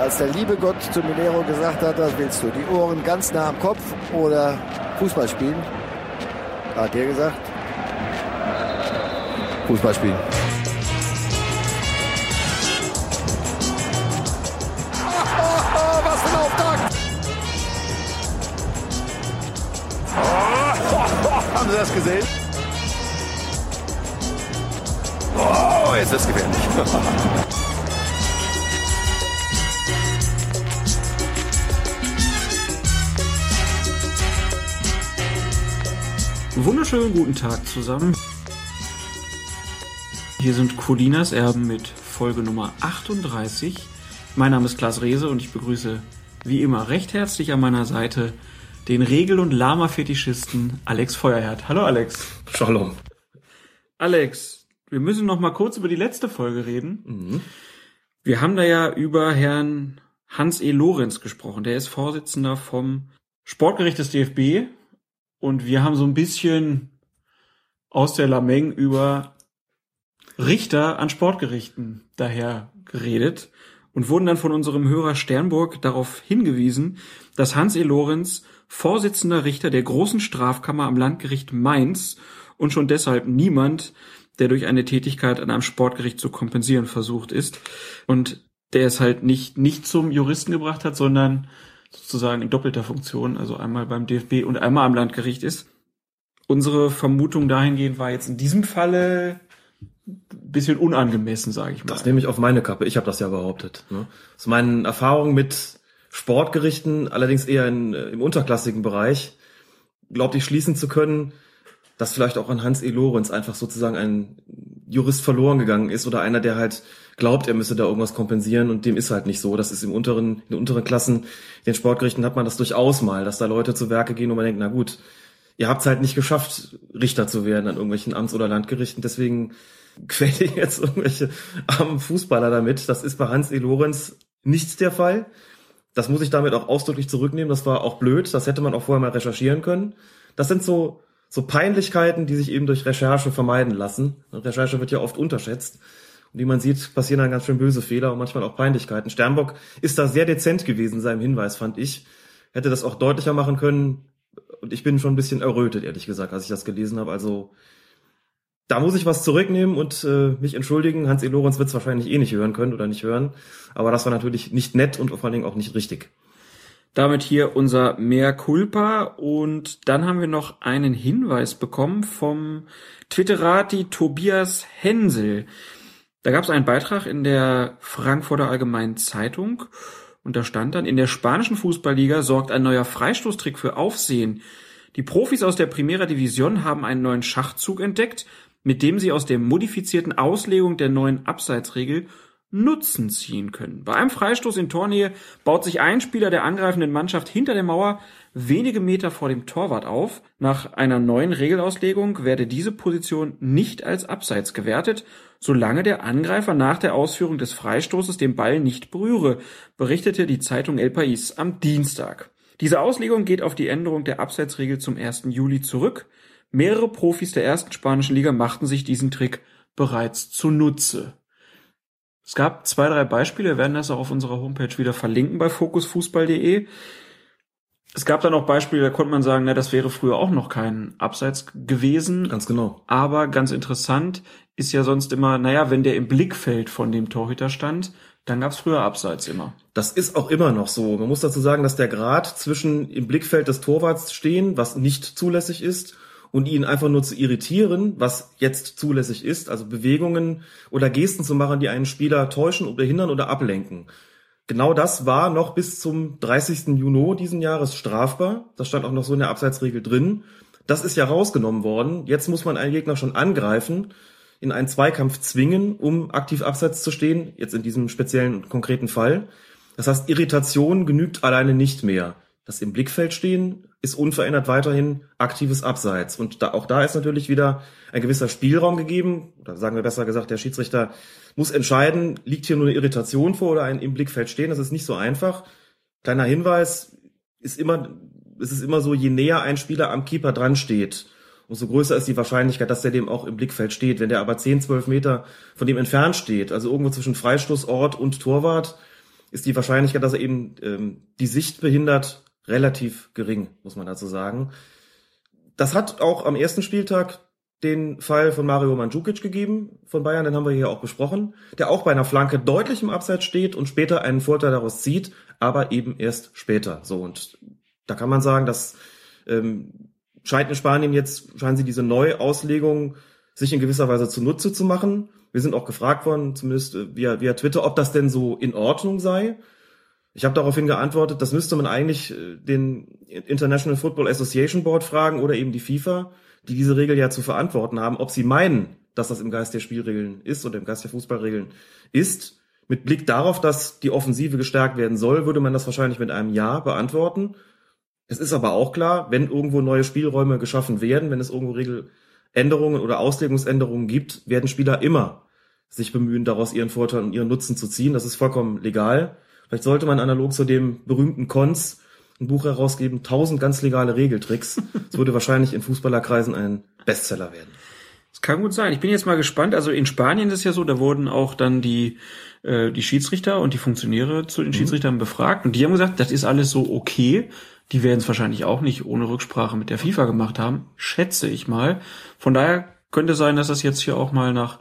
als der liebe Gott zu Minero gesagt hat, was willst du, die Ohren ganz nah am Kopf oder Fußball spielen, hat der gesagt, Fußball spielen. Was für ein Auftakt! Haben Sie das gesehen? Oh, jetzt ist gefährlich. Wunderschönen guten Tag zusammen. Hier sind Colinas Erben mit Folge Nummer 38. Mein Name ist Klaas Rehse und ich begrüße wie immer recht herzlich an meiner Seite den Regel- und Lama-Fetischisten Alex Feuerherd. Hallo Alex. Shalom. Alex, wir müssen noch mal kurz über die letzte Folge reden. Wir haben da ja über Herrn Hans E. Lorenz gesprochen. Der ist Vorsitzender vom Sportgericht des DFB. Und wir haben so ein bisschen aus der Lameng über Richter an Sportgerichten daher geredet und wurden dann von unserem Hörer Sternburg darauf hingewiesen, dass Hans E. Lorenz Vorsitzender Richter der großen Strafkammer am Landgericht Mainz und schon deshalb niemand, der durch eine Tätigkeit an einem Sportgericht zu kompensieren versucht ist und der es halt nicht, nicht zum Juristen gebracht hat, sondern sozusagen in doppelter Funktion, also einmal beim DFB und einmal am Landgericht ist. Unsere Vermutung dahingehend war jetzt in diesem Falle ein bisschen unangemessen, sage ich mal. Das nehme ich auf meine Kappe. Ich habe das ja behauptet. Ne? Aus meinen Erfahrungen mit Sportgerichten, allerdings eher in, äh, im unterklassigen Bereich, glaubte ich schließen zu können, dass vielleicht auch an Hans E. Lorenz einfach sozusagen ein Jurist verloren gegangen ist oder einer, der halt glaubt, er müsse da irgendwas kompensieren und dem ist halt nicht so. Das ist im unteren, in den unteren Klassen, in den Sportgerichten hat man das durchaus mal, dass da Leute zu Werke gehen und man denkt, na gut, ihr habt es halt nicht geschafft, Richter zu werden an irgendwelchen Amts- oder Landgerichten, deswegen quält ihr jetzt irgendwelche armen Fußballer damit. Das ist bei Hans E. Lorenz nicht der Fall. Das muss ich damit auch ausdrücklich zurücknehmen. Das war auch blöd. Das hätte man auch vorher mal recherchieren können. Das sind so, so Peinlichkeiten, die sich eben durch Recherche vermeiden lassen. Recherche wird ja oft unterschätzt. Und wie man sieht, passieren dann ganz schön böse Fehler und manchmal auch Peinlichkeiten. Sternbock ist da sehr dezent gewesen in seinem Hinweis, fand ich. Hätte das auch deutlicher machen können. Und ich bin schon ein bisschen errötet, ehrlich gesagt, als ich das gelesen habe. Also da muss ich was zurücknehmen und äh, mich entschuldigen. Hans E. Lorenz wird es wahrscheinlich eh nicht hören können oder nicht hören. Aber das war natürlich nicht nett und vor allen Dingen auch nicht richtig. Damit hier unser Mea culpa und dann haben wir noch einen Hinweis bekommen vom Twitterati Tobias Hensel. Da gab es einen Beitrag in der Frankfurter Allgemeinen Zeitung und da stand dann, in der spanischen Fußballliga sorgt ein neuer Freistoßtrick für Aufsehen. Die Profis aus der Primera Division haben einen neuen Schachzug entdeckt, mit dem sie aus der modifizierten Auslegung der neuen Abseitsregel Nutzen ziehen können. Bei einem Freistoß in Tornähe baut sich ein Spieler der angreifenden Mannschaft hinter der Mauer wenige Meter vor dem Torwart auf. Nach einer neuen Regelauslegung werde diese Position nicht als Abseits gewertet, solange der Angreifer nach der Ausführung des Freistoßes den Ball nicht berühre, berichtete die Zeitung El País am Dienstag. Diese Auslegung geht auf die Änderung der Abseitsregel zum 1. Juli zurück. Mehrere Profis der ersten spanischen Liga machten sich diesen Trick bereits zunutze. Es gab zwei, drei Beispiele, wir werden das auch auf unserer Homepage wieder verlinken bei fokusfußball.de. Es gab dann auch Beispiele, da konnte man sagen, na, das wäre früher auch noch kein Abseits gewesen. Ganz genau. Aber ganz interessant ist ja sonst immer, naja, wenn der im Blickfeld von dem Torhüter stand, dann gab es früher Abseits immer. Das ist auch immer noch so. Man muss dazu sagen, dass der Grad zwischen im Blickfeld des Torwarts stehen, was nicht zulässig ist, und ihn einfach nur zu irritieren, was jetzt zulässig ist, also Bewegungen oder Gesten zu machen, die einen Spieler täuschen oder hindern oder ablenken. Genau das war noch bis zum 30. Juni diesen Jahres strafbar. Das stand auch noch so in der Abseitsregel drin. Das ist ja rausgenommen worden. Jetzt muss man einen Gegner schon angreifen, in einen Zweikampf zwingen, um aktiv abseits zu stehen, jetzt in diesem speziellen konkreten Fall. Das heißt, Irritation genügt alleine nicht mehr. Das im Blickfeld stehen ist unverändert weiterhin aktives Abseits. Und da, auch da ist natürlich wieder ein gewisser Spielraum gegeben. Oder sagen wir besser gesagt, der Schiedsrichter muss entscheiden, liegt hier nur eine Irritation vor oder ein im Blickfeld stehen. Das ist nicht so einfach. Kleiner Hinweis, ist immer, es ist immer so, je näher ein Spieler am Keeper dran steht, umso größer ist die Wahrscheinlichkeit, dass der dem auch im Blickfeld steht. Wenn der aber 10, 12 Meter von dem entfernt steht, also irgendwo zwischen Freistoßort und Torwart, ist die Wahrscheinlichkeit, dass er eben ähm, die Sicht behindert, relativ gering, muss man dazu sagen. Das hat auch am ersten Spieltag den Fall von Mario Mandzukic gegeben von Bayern, den haben wir hier auch besprochen, der auch bei einer Flanke deutlich im Abseits steht und später einen Vorteil daraus zieht, aber eben erst später. So und da kann man sagen, dass ähm, scheint in Spanien jetzt scheinen sie diese Neuauslegung sich in gewisser Weise zunutze zu machen. Wir sind auch gefragt worden, zumindest äh, via, via Twitter, ob das denn so in Ordnung sei. Ich habe daraufhin geantwortet, das müsste man eigentlich äh, den International Football Association Board fragen oder eben die FIFA, die diese Regel ja zu verantworten haben, ob sie meinen, dass das im Geist der Spielregeln ist oder im Geist der Fußballregeln ist. Mit Blick darauf, dass die Offensive gestärkt werden soll, würde man das wahrscheinlich mit einem Ja beantworten. Es ist aber auch klar, wenn irgendwo neue Spielräume geschaffen werden, wenn es irgendwo Regeländerungen oder Auslegungsänderungen gibt, werden Spieler immer sich bemühen, daraus ihren Vorteil und ihren Nutzen zu ziehen. Das ist vollkommen legal. Vielleicht sollte man analog zu dem berühmten Cons ein Buch herausgeben, tausend ganz legale Regeltricks. Das würde wahrscheinlich in Fußballerkreisen ein Bestseller werden. Das kann gut sein. Ich bin jetzt mal gespannt. Also in Spanien ist es ja so, da wurden auch dann die, äh, die Schiedsrichter und die Funktionäre zu den mhm. Schiedsrichtern befragt und die haben gesagt, das ist alles so okay. Die werden es wahrscheinlich auch nicht ohne Rücksprache mit der FIFA gemacht haben, schätze ich mal. Von daher könnte sein, dass das jetzt hier auch mal nach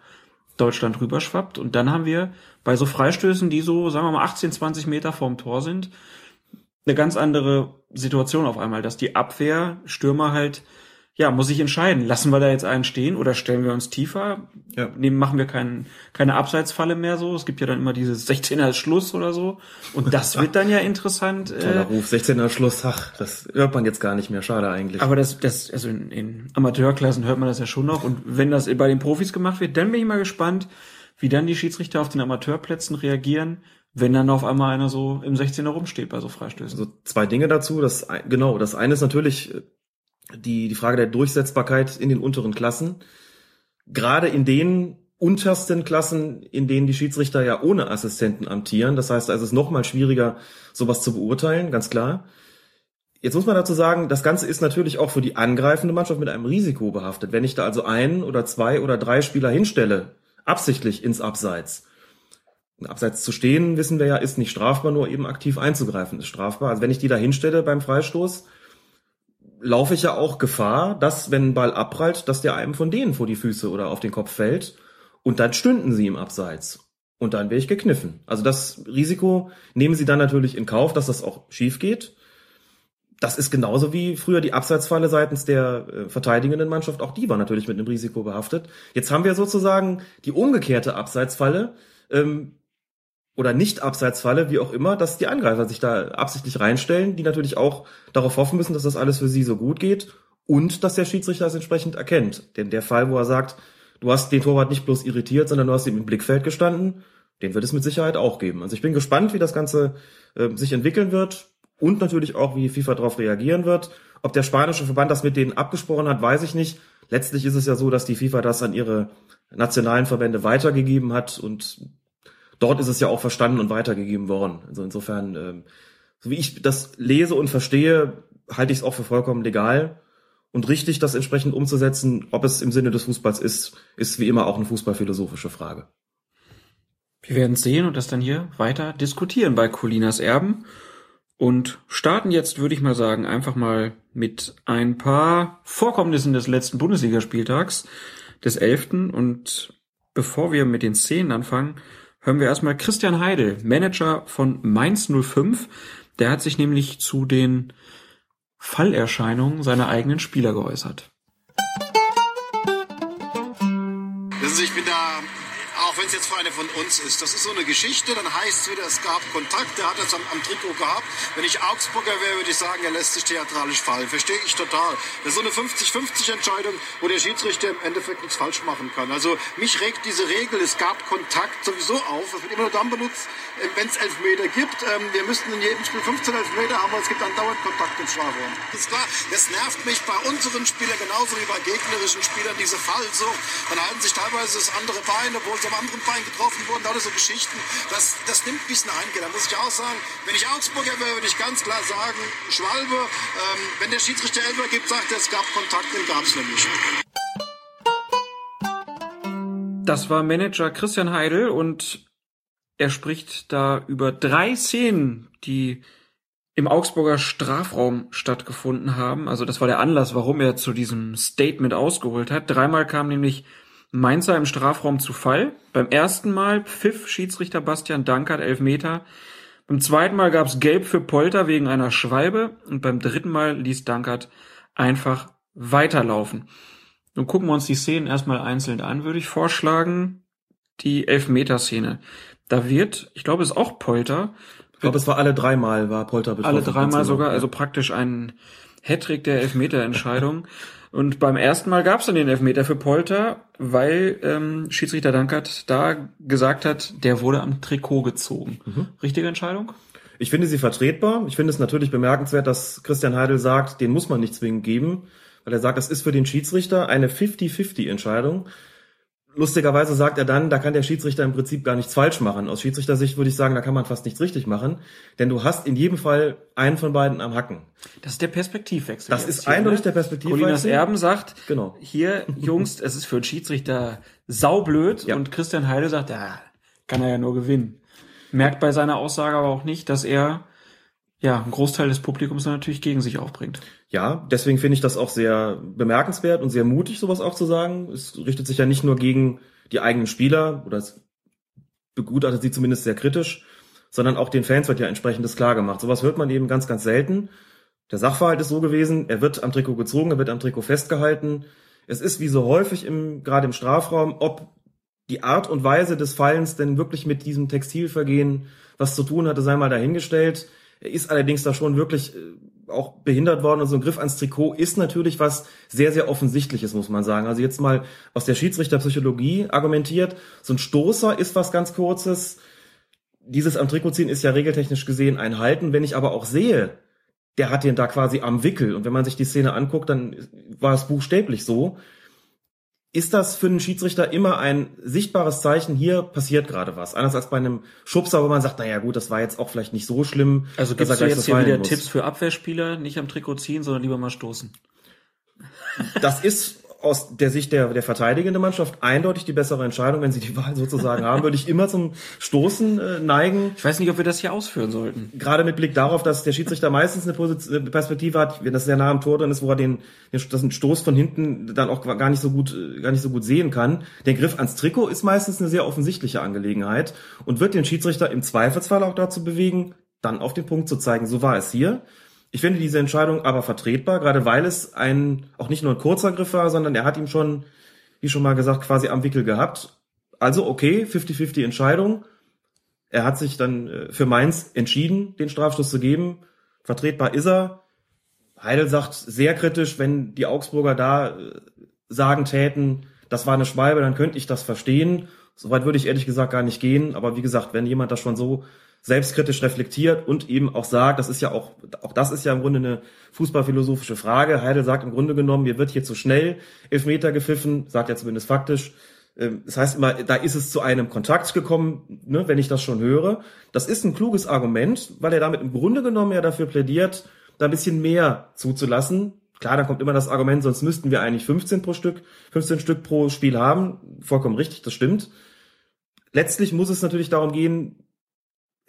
Deutschland rüberschwappt. Und dann haben wir bei so Freistößen, die so, sagen wir mal, 18, 20 Meter vorm Tor sind, eine ganz andere Situation auf einmal, dass die Abwehr, Stürmer halt ja, muss ich entscheiden. Lassen wir da jetzt einen stehen oder stellen wir uns tiefer? Ja. Nehmen, machen wir kein, keine Abseitsfalle mehr so. Es gibt ja dann immer dieses 16er Schluss oder so. Und das wird dann ja interessant. Toller äh, Ruf, 16er Schluss, ach, das hört man jetzt gar nicht mehr. Schade eigentlich. Aber das, das, also in, in Amateurklassen hört man das ja schon noch. Und wenn das bei den Profis gemacht wird, dann bin ich mal gespannt, wie dann die Schiedsrichter auf den Amateurplätzen reagieren, wenn dann auf einmal einer so im 16er rumsteht bei so Freistößen. Also zwei Dinge dazu. Das, genau, das eine ist natürlich die, die Frage der Durchsetzbarkeit in den unteren Klassen. Gerade in den untersten Klassen, in denen die Schiedsrichter ja ohne Assistenten amtieren. Das heißt, also es ist noch mal schwieriger, sowas zu beurteilen, ganz klar. Jetzt muss man dazu sagen, das Ganze ist natürlich auch für die angreifende Mannschaft mit einem Risiko behaftet. Wenn ich da also ein oder zwei oder drei Spieler hinstelle, absichtlich ins Abseits. Abseits zu stehen, wissen wir ja, ist nicht strafbar, nur eben aktiv einzugreifen ist strafbar. Also wenn ich die da hinstelle beim Freistoß, laufe ich ja auch Gefahr, dass, wenn ein Ball abprallt, dass der einem von denen vor die Füße oder auf den Kopf fällt und dann stünden sie im Abseits. Und dann wäre ich gekniffen. Also das Risiko nehmen sie dann natürlich in Kauf, dass das auch schief geht. Das ist genauso wie früher die Abseitsfalle seitens der äh, verteidigenden Mannschaft. Auch die war natürlich mit einem Risiko behaftet. Jetzt haben wir sozusagen die umgekehrte Abseitsfalle. Ähm, oder nicht Abseitsfalle, wie auch immer, dass die Angreifer sich da absichtlich reinstellen, die natürlich auch darauf hoffen müssen, dass das alles für sie so gut geht und dass der Schiedsrichter das entsprechend erkennt. Denn der Fall, wo er sagt, du hast den Torwart nicht bloß irritiert, sondern du hast ihm im Blickfeld gestanden, den wird es mit Sicherheit auch geben. Also ich bin gespannt, wie das Ganze äh, sich entwickeln wird und natürlich auch, wie FIFA darauf reagieren wird. Ob der spanische Verband das mit denen abgesprochen hat, weiß ich nicht. Letztlich ist es ja so, dass die FIFA das an ihre nationalen Verbände weitergegeben hat und dort ist es ja auch verstanden und weitergegeben worden. Also insofern, ähm, so wie ich das lese und verstehe, halte ich es auch für vollkommen legal und richtig, das entsprechend umzusetzen. Ob es im Sinne des Fußballs ist, ist wie immer auch eine fußballphilosophische Frage. Wir werden sehen und das dann hier weiter diskutieren bei Colinas Erben und starten jetzt, würde ich mal sagen, einfach mal mit ein paar Vorkommnissen des letzten Bundesligaspieltags, des elften. Und bevor wir mit den Szenen anfangen, hören wir erstmal Christian Heidel, Manager von Mainz 05. Der hat sich nämlich zu den Fallerscheinungen seiner eigenen Spieler geäußert. Ich bin da auch wenn es jetzt für eine von uns ist. Das ist so eine Geschichte, dann heißt es wieder, es gab Kontakt, der hat das am, am Trikot gehabt. Wenn ich Augsburger wäre, würde ich sagen, er lässt sich theatralisch fallen. Verstehe ich total. Das ist so eine 50-50 Entscheidung, wo der Schiedsrichter im Endeffekt nichts falsch machen kann. Also mich regt diese Regel, es gab Kontakt sowieso auf. Das wird immer nur dann benutzt, äh, wenn es Elfmeter gibt. Ähm, wir müssten in jedem Spiel 15 Elfmeter haben, weil es gibt andauernd Kontakt im Strafraum. Das ist klar, das nervt mich bei unseren Spielern genauso wie bei gegnerischen Spielern, diese Fallsucht. Dann halten sich teilweise das andere Bein, obwohl sie am anderen Bein getroffen wurden, lauter so Geschichten. Das, das nimmt ein bisschen Eingehen. Da muss ich auch sagen, wenn ich Augsburger wäre, würde ich ganz klar sagen, Schwalbe, ähm, wenn der Schiedsrichter Elber gibt, sagt er, es gab Kontakt, den gab es nämlich. Das war Manager Christian Heidel und Er spricht da über drei Szenen, die im Augsburger Strafraum stattgefunden haben. Also das war der Anlass, warum er zu diesem Statement ausgeholt hat. Dreimal kam nämlich Mainzer im Strafraum zu Fall. Beim ersten Mal pfiff Schiedsrichter Bastian Dankert Elfmeter. Beim zweiten Mal gab's Gelb für Polter wegen einer Schwalbe und beim dritten Mal ließ Dankert einfach weiterlaufen. Nun gucken wir uns die Szenen erstmal einzeln an, würde ich vorschlagen. Die Elfmeterszene. Da wird, ich glaube, es ist auch Polter. Ich glaube, es war alle dreimal war Polter betroffen. Alle dreimal sogar, also praktisch ein Hattrick der Elfmeterentscheidung. Und beim ersten Mal gab es dann den Elfmeter für Polter, weil ähm, Schiedsrichter Dankert da gesagt hat, der wurde am Trikot gezogen. Mhm. Richtige Entscheidung? Ich finde sie vertretbar. Ich finde es natürlich bemerkenswert, dass Christian Heidel sagt, den muss man nicht zwingend geben, weil er sagt, das ist für den Schiedsrichter eine 50-50-Entscheidung. Lustigerweise sagt er dann, da kann der Schiedsrichter im Prinzip gar nichts falsch machen. Aus Schiedsrichtersicht würde ich sagen, da kann man fast nichts richtig machen, denn du hast in jedem Fall einen von beiden am Hacken. Das ist der Perspektivwechsel. Das ist hier, eindeutig ne? der Perspektivwechsel. Colinas Erben sagt, Genau. hier, Jungs, es ist für einen Schiedsrichter saublöd Ja. und Christian Heide sagt, ja, kann er ja nur gewinnen. Merkt bei seiner Aussage aber auch nicht, dass er ja einen Großteil des Publikums dann natürlich gegen sich aufbringt. Ja, deswegen finde ich das auch sehr bemerkenswert und sehr mutig, sowas auch zu sagen. Es richtet sich ja nicht nur gegen die eigenen Spieler, oder es begutachtet sie zumindest sehr kritisch, sondern auch den Fans wird ja entsprechendes klar gemacht. Sowas hört man eben ganz, ganz selten. Der Sachverhalt ist so gewesen, er wird am Trikot gezogen, er wird am Trikot festgehalten. Es ist wie so häufig im, gerade im Strafraum, ob die Art und Weise des Fallens denn wirklich mit diesem Textilvergehen was zu tun hatte, sei mal dahingestellt. Er ist allerdings da schon wirklich äh, auch behindert worden und so ein Griff ans Trikot ist natürlich was sehr, sehr offensichtliches, muss man sagen. Also jetzt mal aus der Schiedsrichterpsychologie argumentiert, so ein Stoßer ist was ganz Kurzes. Dieses am Trikot ziehen ist ja regeltechnisch gesehen ein Halten. Wenn ich aber auch sehe, der hat den da quasi am Wickel und wenn man sich die Szene anguckt, dann war es buchstäblich so. Ist das für einen Schiedsrichter immer ein sichtbares Zeichen, hier passiert gerade was? Anders als bei einem Schubser, wo man sagt, naja gut, das war jetzt auch vielleicht nicht so schlimm. Also dass gibst du gleich jetzt hier wieder muss. Tipps für Abwehrspieler, nicht am Trikot ziehen, sondern lieber mal stoßen. Das ist aus der Sicht der, der verteidigenden Mannschaft eindeutig die bessere Entscheidung. Wenn sie die Wahl sozusagen haben, würde ich immer zum Stoßen äh, neigen. Ich weiß nicht, ob wir das hier ausführen sollten. Gerade mit Blick darauf, dass der Schiedsrichter meistens eine Position, eine Perspektive hat, wenn das sehr nah am Tor drin ist, wo er den, den das ein Stoß von hinten dann auch gar nicht so gut, äh, gar nicht so gut sehen kann. Der Griff ans Trikot ist meistens eine sehr offensichtliche Angelegenheit und wird den Schiedsrichter im Zweifelsfall auch dazu bewegen, dann auf den Punkt zu zeigen. So war es hier. Ich finde diese Entscheidung aber vertretbar, gerade weil es ein, auch nicht nur ein kurzer Griff war, sondern er hat ihm schon, wie schon mal gesagt, quasi am Wickel gehabt. Also okay, 50-50 Entscheidung. Er hat sich dann äh, für Mainz entschieden, den Strafstoß zu geben. Vertretbar ist er. Heidel sagt sehr kritisch, wenn die Augsburger da äh, sagen täten, das war eine Schwalbe, dann könnte ich das verstehen. Soweit würde ich ehrlich gesagt gar nicht gehen. Aber wie gesagt, wenn jemand das schon so selbstkritisch reflektiert und eben auch sagt, das ist ja auch, auch das ist ja im Grunde eine fußballphilosophische Frage. Heidel sagt im Grunde genommen, mir wird hier zu schnell Elfmeter gepfiffen, sagt er zumindest faktisch. Ähm, Das heißt immer, da ist es zu einem Kontakt gekommen, ne, wenn ich das schon höre. Das ist ein kluges Argument, weil er damit im Grunde genommen ja dafür plädiert, da ein bisschen mehr zuzulassen. Klar, dann kommt immer das Argument, sonst müssten wir eigentlich 15 pro Stück, 15 Stück pro Spiel haben. Vollkommen richtig, das stimmt. Letztlich muss es natürlich darum gehen,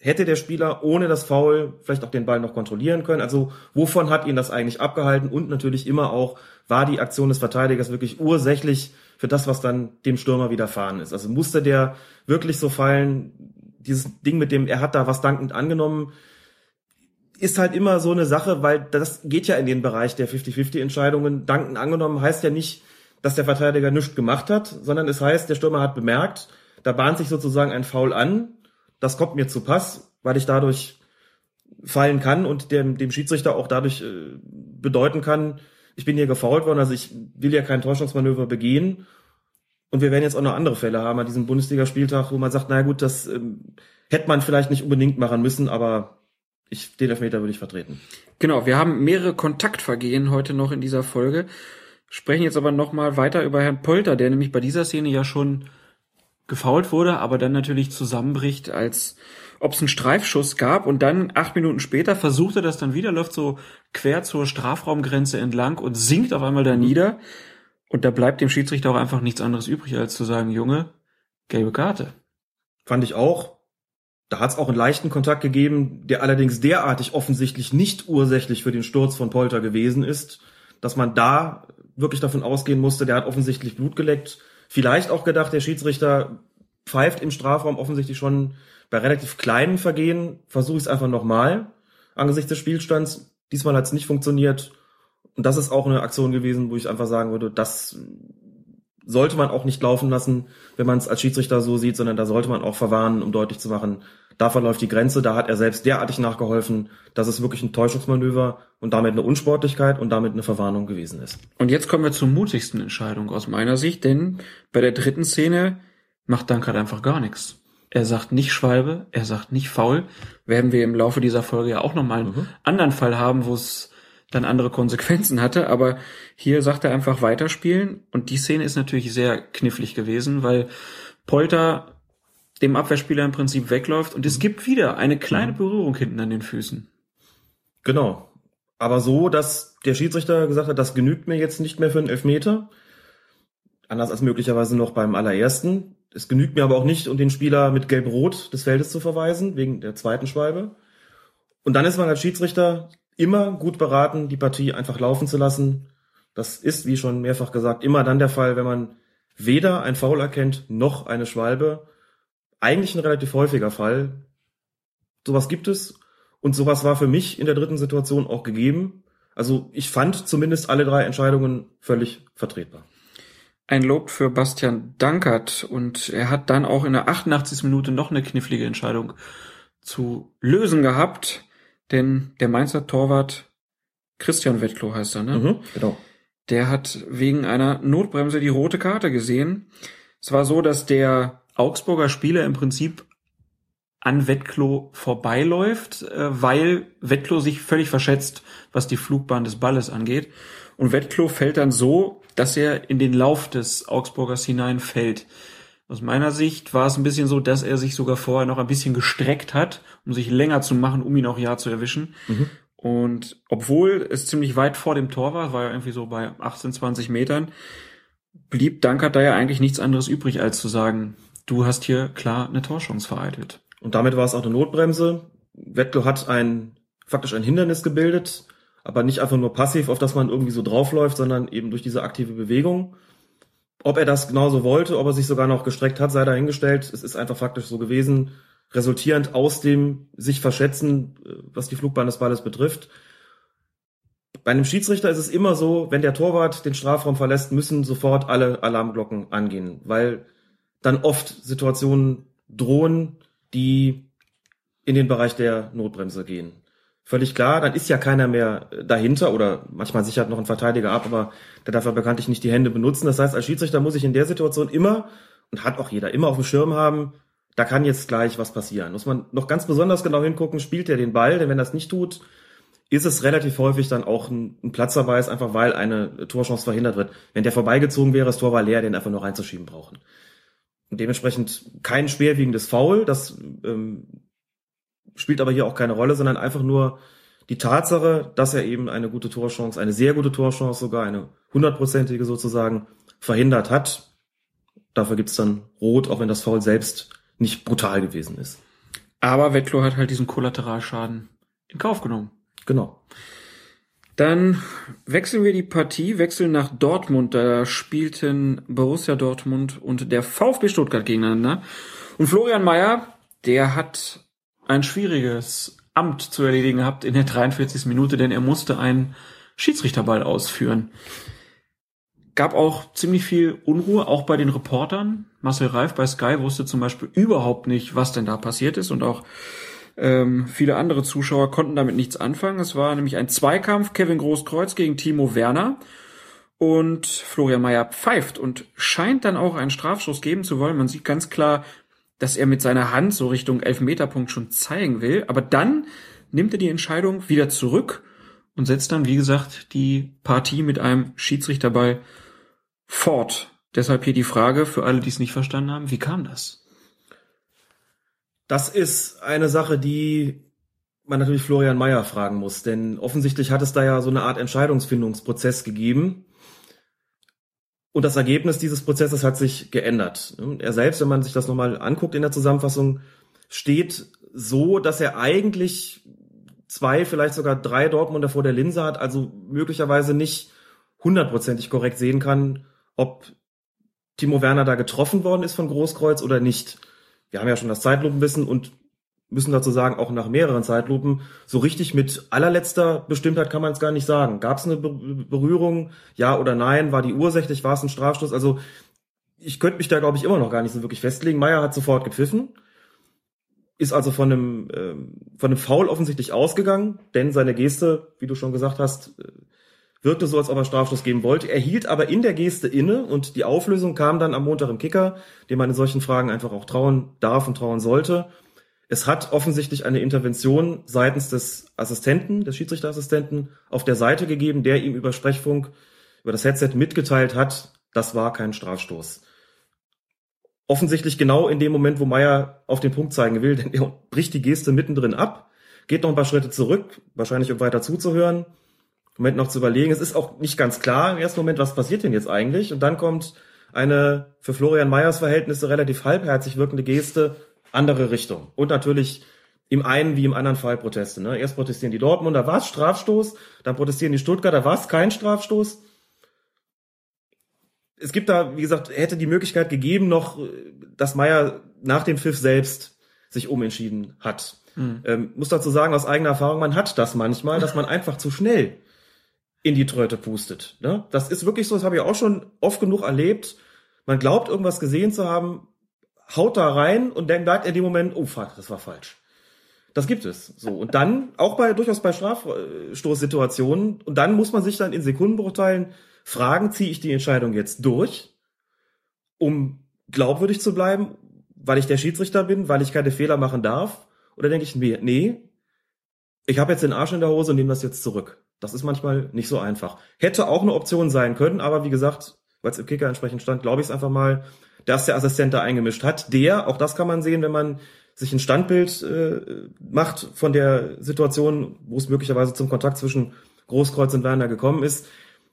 hätte der Spieler ohne das Foul vielleicht auch den Ball noch kontrollieren können? Also wovon hat ihn das eigentlich abgehalten? Und natürlich immer auch, war die Aktion des Verteidigers wirklich ursächlich für das, was dann dem Stürmer widerfahren ist? Also musste der wirklich so fallen? Dieses Ding mit dem, er hat da was dankend angenommen, ist halt immer so eine Sache, weil das geht ja in den Bereich der 50-50-Entscheidungen. Dankend angenommen heißt ja nicht, dass der Verteidiger nichts gemacht hat, sondern es heißt, der Stürmer hat bemerkt, da bahnt sich sozusagen ein Foul an, das kommt mir zu Pass, weil ich dadurch fallen kann und dem, dem Schiedsrichter auch dadurch äh, bedeuten kann, ich bin hier gefault worden, also ich will ja kein Täuschungsmanöver begehen. Und wir werden jetzt auch noch andere Fälle haben an diesem Bundesligaspieltag, wo man sagt, na gut, das ähm, hätte man vielleicht nicht unbedingt machen müssen, aber ich, den Elfmeter würde ich vertreten. Genau, wir haben mehrere Kontaktvergehen heute noch in dieser Folge, sprechen jetzt aber nochmal weiter über Herrn Polter, der nämlich bei dieser Szene ja schon gefault wurde, aber dann natürlich zusammenbricht, als ob es einen Streifschuss gab und dann acht Minuten später versucht er das dann wieder, läuft so quer zur Strafraumgrenze entlang und sinkt auf einmal da nieder und da bleibt dem Schiedsrichter auch einfach nichts anderes übrig, als zu sagen, Junge, gelbe Karte. Fand ich auch. Da hat es auch einen leichten Kontakt gegeben, der allerdings derartig offensichtlich nicht ursächlich für den Sturz von Polter gewesen ist, dass man da wirklich davon ausgehen musste, der hat offensichtlich Blut geleckt. Vielleicht auch gedacht, der Schiedsrichter pfeift im Strafraum offensichtlich schon bei relativ kleinen Vergehen. Versuche ich es einfach nochmal angesichts des Spielstands. Diesmal hat es nicht funktioniert. Und das ist auch eine Aktion gewesen, wo ich einfach sagen würde, das sollte man auch nicht laufen lassen, wenn man es als Schiedsrichter so sieht, sondern da sollte man auch verwarnen, um deutlich zu machen, da verläuft die Grenze, da hat er selbst derartig nachgeholfen, dass es wirklich ein Täuschungsmanöver und damit eine Unsportlichkeit und damit eine Verwarnung gewesen ist. Und jetzt kommen wir zur mutigsten Entscheidung aus meiner Sicht, denn bei der dritten Szene macht Dankert einfach gar nichts. Er sagt nicht Schwalbe, er sagt nicht faul. Werden wir im Laufe dieser Folge ja auch nochmal einen mhm. anderen Fall haben, wo es dann andere Konsequenzen hatte, aber hier sagt er einfach weiterspielen und die Szene ist natürlich sehr knifflig gewesen, weil Polter dem Abwehrspieler im Prinzip wegläuft und es mhm. gibt wieder eine kleine. Berührung hinten an den Füßen. Genau. Aber so, dass der Schiedsrichter gesagt hat, das genügt mir jetzt nicht mehr für einen Elfmeter. Anders als möglicherweise noch beim allerersten. Es genügt mir aber auch nicht, um den Spieler mit Gelb-Rot des Feldes zu verweisen, wegen der zweiten Schwalbe. Und dann ist man als Schiedsrichter immer gut beraten, die Partie einfach laufen zu lassen. Das ist, wie schon mehrfach gesagt, immer dann der Fall, wenn man weder ein Foul erkennt, noch eine Schwalbe eigentlich ein relativ häufiger Fall. Sowas gibt es und sowas war für mich in der dritten Situation auch gegeben. Also ich fand zumindest alle drei Entscheidungen völlig vertretbar. Ein Lob für Bastian Dankert und er hat dann auch in der 88. Minute noch eine knifflige Entscheidung zu lösen gehabt, denn der Mainzer Torwart Christian Wettklo heißt er, ne? Mhm, genau. Der hat wegen einer Notbremse die rote Karte gesehen. Es war so, dass der Augsburger Spieler im Prinzip an Wettklo vorbeiläuft, äh, weil Wettklo sich völlig verschätzt, was die Flugbahn des Balles angeht. Und Wettklo fällt dann so, dass er in den Lauf des Augsburgers hineinfällt. Aus meiner Sicht war es ein bisschen so, dass er sich sogar vorher noch ein bisschen gestreckt hat, um sich länger zu machen, um ihn auch ja zu erwischen. Mhm. Und obwohl es ziemlich weit vor dem Tor war, war er irgendwie so bei 18, 20 Metern, blieb Dankert da ja eigentlich nichts anderes übrig, als zu sagen, du hast hier klar eine Torchance vereitelt. Und damit war es auch eine Notbremse. Wettlo hat ein, faktisch ein Hindernis gebildet, aber nicht einfach nur passiv, auf das man irgendwie so draufläuft, sondern eben durch diese aktive Bewegung. Ob er das genauso wollte, ob er sich sogar noch gestreckt hat, sei dahingestellt. Es ist einfach faktisch so gewesen, resultierend aus dem sich verschätzen, äh, was die Flugbahn des Balles betrifft. Bei einem Schiedsrichter ist es immer so, wenn der Torwart den Strafraum verlässt, müssen sofort alle Alarmglocken angehen, weil dann oft Situationen drohen, die in den Bereich der Notbremse gehen. Völlig klar, dann ist ja keiner mehr dahinter oder manchmal sichert noch ein Verteidiger ab, aber der darf ja bekanntlich nicht die Hände benutzen. Das heißt, als Schiedsrichter muss ich in der Situation immer, und hat auch jeder, immer auf dem Schirm haben, da kann jetzt gleich was passieren. Muss man noch ganz besonders genau hingucken, spielt er den Ball, denn wenn das nicht tut, ist es relativ häufig dann auch ein, ein Platzverweis, einfach weil eine Torchance verhindert wird. Wenn der vorbeigezogen wäre, das Tor war leer, den einfach nur reinzuschieben brauchen dementsprechend kein schwerwiegendes Foul. Das ähm, spielt aber hier auch keine Rolle, sondern einfach nur die Tatsache, dass er eben eine gute Torchance, eine sehr gute Torchance sogar, eine hundertprozentige sozusagen, verhindert hat. Dafür gibt's dann Rot, auch wenn das Foul selbst nicht brutal gewesen ist. Aber Wettlo hat halt diesen Kollateralschaden in Kauf genommen. Genau. Dann wechseln wir die Partie, wechseln nach Dortmund. Da spielten Borussia Dortmund und der VfB Stuttgart gegeneinander. Und Florian Mayer, der hat ein schwieriges Amt zu erledigen gehabt in der 43. Minute, denn er musste einen Schiedsrichterball ausführen. Gab auch ziemlich viel Unruhe, auch bei den Reportern. Marcel Reif bei Sky wusste zum Beispiel überhaupt nicht, was denn da passiert ist und auch ähm, viele andere Zuschauer konnten damit nichts anfangen. Es war nämlich ein Zweikampf Kevin Großkreuz gegen Timo Werner. Und Florian Mayer pfeift und scheint dann auch einen Strafschuss geben zu wollen. Man sieht ganz klar, dass er mit seiner Hand so Richtung Elfmeterpunkt schon zeigen will. Aber dann nimmt er die Entscheidung wieder zurück und setzt dann, wie gesagt, die Partie mit einem Schiedsrichterball fort. Deshalb hier die Frage für alle, die es nicht verstanden haben, wie kam das? Das ist eine Sache, die man natürlich Florian Mayer fragen muss, denn offensichtlich hat es da ja so eine Art Entscheidungsfindungsprozess gegeben. Und das Ergebnis dieses Prozesses hat sich geändert. Er selbst, wenn man sich das nochmal anguckt in der Zusammenfassung, steht so, dass er eigentlich zwei, vielleicht sogar drei Dortmunder vor der Linse hat, also möglicherweise nicht hundertprozentig korrekt sehen kann, ob Timo Werner da getroffen worden ist von Großkreuz oder nicht. Wir haben ja schon das Zeitlupenwissen und müssen dazu sagen, auch nach mehreren Zeitlupen, so richtig mit allerletzter Bestimmtheit kann man es gar nicht sagen. Gab es eine Berührung, ja oder nein? War die ursächlich? War es ein Strafstoß? Also ich könnte mich da, glaube ich, immer noch gar nicht so wirklich festlegen. Meier hat sofort gepfiffen, ist also von einem, ähm, von einem Foul offensichtlich ausgegangen, denn seine Geste, wie du schon gesagt hast, äh, wirkte so, als ob er Strafstoß geben wollte. Er hielt aber in der Geste inne und die Auflösung kam dann am Montag im Kicker, dem man in solchen Fragen einfach auch trauen darf und trauen sollte. Es hat offensichtlich eine Intervention seitens des Assistenten, des Schiedsrichterassistenten auf der Seite gegeben, der ihm über Sprechfunk, über das Headset mitgeteilt hat, das war kein Strafstoß. Offensichtlich genau in dem Moment, wo Meier auf den Punkt zeigen will, denn er bricht die Geste mittendrin ab, geht noch ein paar Schritte zurück, wahrscheinlich um weiter zuzuhören, Moment noch zu überlegen. Es ist auch nicht ganz klar im ersten Moment, was passiert denn jetzt eigentlich? Und dann kommt eine für Florian Meyers Verhältnisse relativ halbherzig wirkende Geste, andere Richtung. Und natürlich im einen wie im anderen Fall Proteste. Ne? Erst protestieren die Dortmunder, war es Strafstoß, dann protestieren die Stuttgarter, war es kein Strafstoß. Es gibt da, wie gesagt, hätte die Möglichkeit gegeben noch, dass Meier nach dem Pfiff selbst sich umentschieden hat. Mhm. Ähm, muss dazu sagen, aus eigener Erfahrung, man hat das manchmal, dass man einfach zu schnell in die Tröte pustet. Ne? Das ist wirklich so, das habe ich auch schon oft genug erlebt. Man glaubt, irgendwas gesehen zu haben, haut da rein und dann merkt in dem Moment, oh fuck, das war falsch. Das gibt es. So. Und dann, auch bei, durchaus bei Strafstoßsituationen, und dann muss man sich dann in Sekundenbruchteilen fragen, ziehe ich die Entscheidung jetzt durch, um glaubwürdig zu bleiben, weil ich der Schiedsrichter bin, weil ich keine Fehler machen darf? Oder denke ich mir, nee, ich habe jetzt den Arsch in der Hose und nehme das jetzt zurück. Das ist manchmal nicht so einfach. Hätte auch eine Option sein können, aber wie gesagt, weil es im Kicker entsprechend stand, glaube ich es einfach mal, dass der Assistent da eingemischt hat. Der, auch das kann man sehen, wenn man sich ein Standbild äh, macht von der Situation, wo es möglicherweise zum Kontakt zwischen Großkreuz und Werner gekommen ist,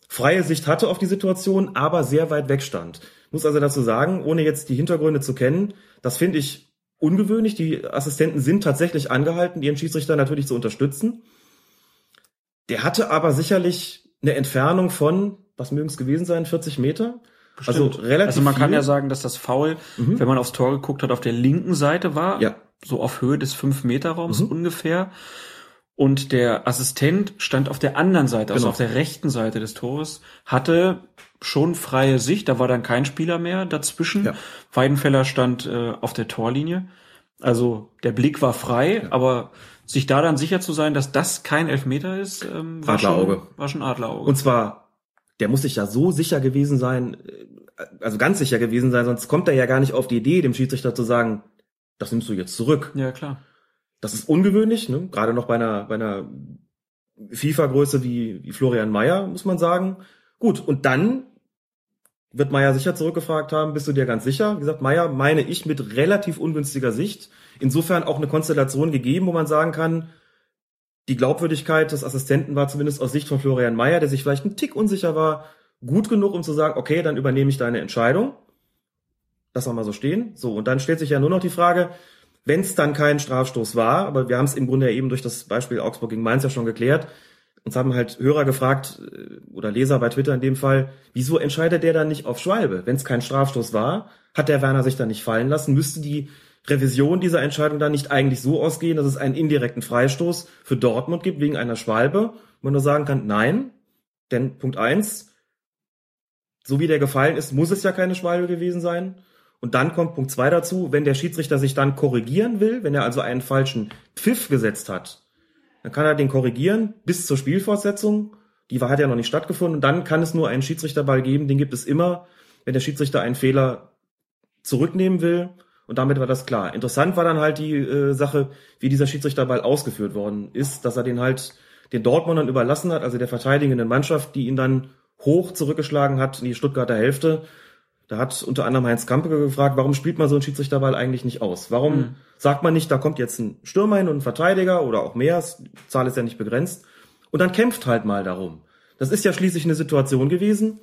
freie Sicht hatte auf die Situation, aber sehr weit weg stand. Muss also dazu sagen, ohne jetzt die Hintergründe zu kennen, das finde ich ungewöhnlich. Die Assistenten sind tatsächlich angehalten, ihren Schiedsrichter natürlich zu unterstützen. Der hatte aber sicherlich eine Entfernung von, was mögen es gewesen sein, 40 Meter? Also Bestimmt. Also relativ. Also man viel. kann ja sagen, dass das Foul, mhm. wenn man aufs Tor geguckt hat, auf der linken Seite war. Ja. So auf Höhe des 5-Meter-Raums mhm. ungefähr. Und der Assistent stand auf der anderen Seite, also genau. auf der rechten Seite des Tores, hatte schon freie Sicht, da war dann kein Spieler mehr dazwischen. Ja. Weidenfeller stand äh, auf der Torlinie. Also der Blick war frei, ja. aber sich da dann sicher zu sein, dass das kein Elfmeter ist, ähm, war, schon, war schon Adlerauge. Und zwar, der muss sich ja so sicher gewesen sein, äh, also ganz sicher gewesen sein, sonst kommt er ja gar nicht auf die Idee, dem Schiedsrichter zu sagen, das nimmst du jetzt zurück. Ja, klar. Das ist ungewöhnlich, ne? gerade noch bei einer, bei einer FIFA-Größe wie, wie Florian Mayer, muss man sagen. Gut, und dann wird Meier sicher zurückgefragt haben, bist du dir ganz sicher? Wie gesagt, Meier meine ich mit relativ ungünstiger Sicht. Insofern auch eine Konstellation gegeben, wo man sagen kann, die Glaubwürdigkeit des Assistenten war zumindest aus Sicht von Florian Meier, der sich vielleicht ein Tick unsicher war, gut genug, um zu sagen, okay, dann übernehme ich deine Entscheidung. Lass mal so stehen. So, und dann stellt sich ja nur noch die Frage, wenn es dann kein Strafstoß war, aber wir haben es im Grunde ja eben durch das Beispiel Augsburg gegen Mainz ja schon geklärt, uns haben halt Hörer gefragt, äh, oder Leser bei Twitter in dem Fall, wieso entscheidet der dann nicht auf Schwalbe? Wenn es kein Strafstoß war, hat der Werner sich dann nicht fallen lassen? Müsste die Revision dieser Entscheidung dann nicht eigentlich so ausgehen, dass es einen indirekten Freistoß für Dortmund gibt wegen einer Schwalbe? Man nur sagen kann, nein, denn Punkt eins, so wie der gefallen ist, muss es ja keine Schwalbe gewesen sein. Und dann kommt Punkt zwei dazu, wenn der Schiedsrichter sich dann korrigieren will, wenn er also einen falschen Pfiff gesetzt hat, dann kann er den korrigieren bis zur Spielfortsetzung. Die hat ja noch nicht stattgefunden. Und dann kann es nur einen Schiedsrichterball geben, den gibt es immer, wenn der Schiedsrichter einen Fehler zurücknehmen will. Und damit war das klar. Interessant war dann halt die äh, Sache, wie dieser Schiedsrichterball ausgeführt worden ist, dass er den halt den Dortmundern überlassen hat, also der verteidigenden Mannschaft, die ihn dann hoch zurückgeschlagen hat in die Stuttgarter Hälfte da hat unter anderem Heinz Kampe gefragt, warum spielt man so einen Schiedsrichterball eigentlich nicht aus? Warum mhm. sagt man nicht, da kommt jetzt ein Stürmer hin und ein Verteidiger oder auch mehr, die Zahl ist ja nicht begrenzt, und dann kämpft halt mal darum. Das ist ja schließlich eine Situation gewesen,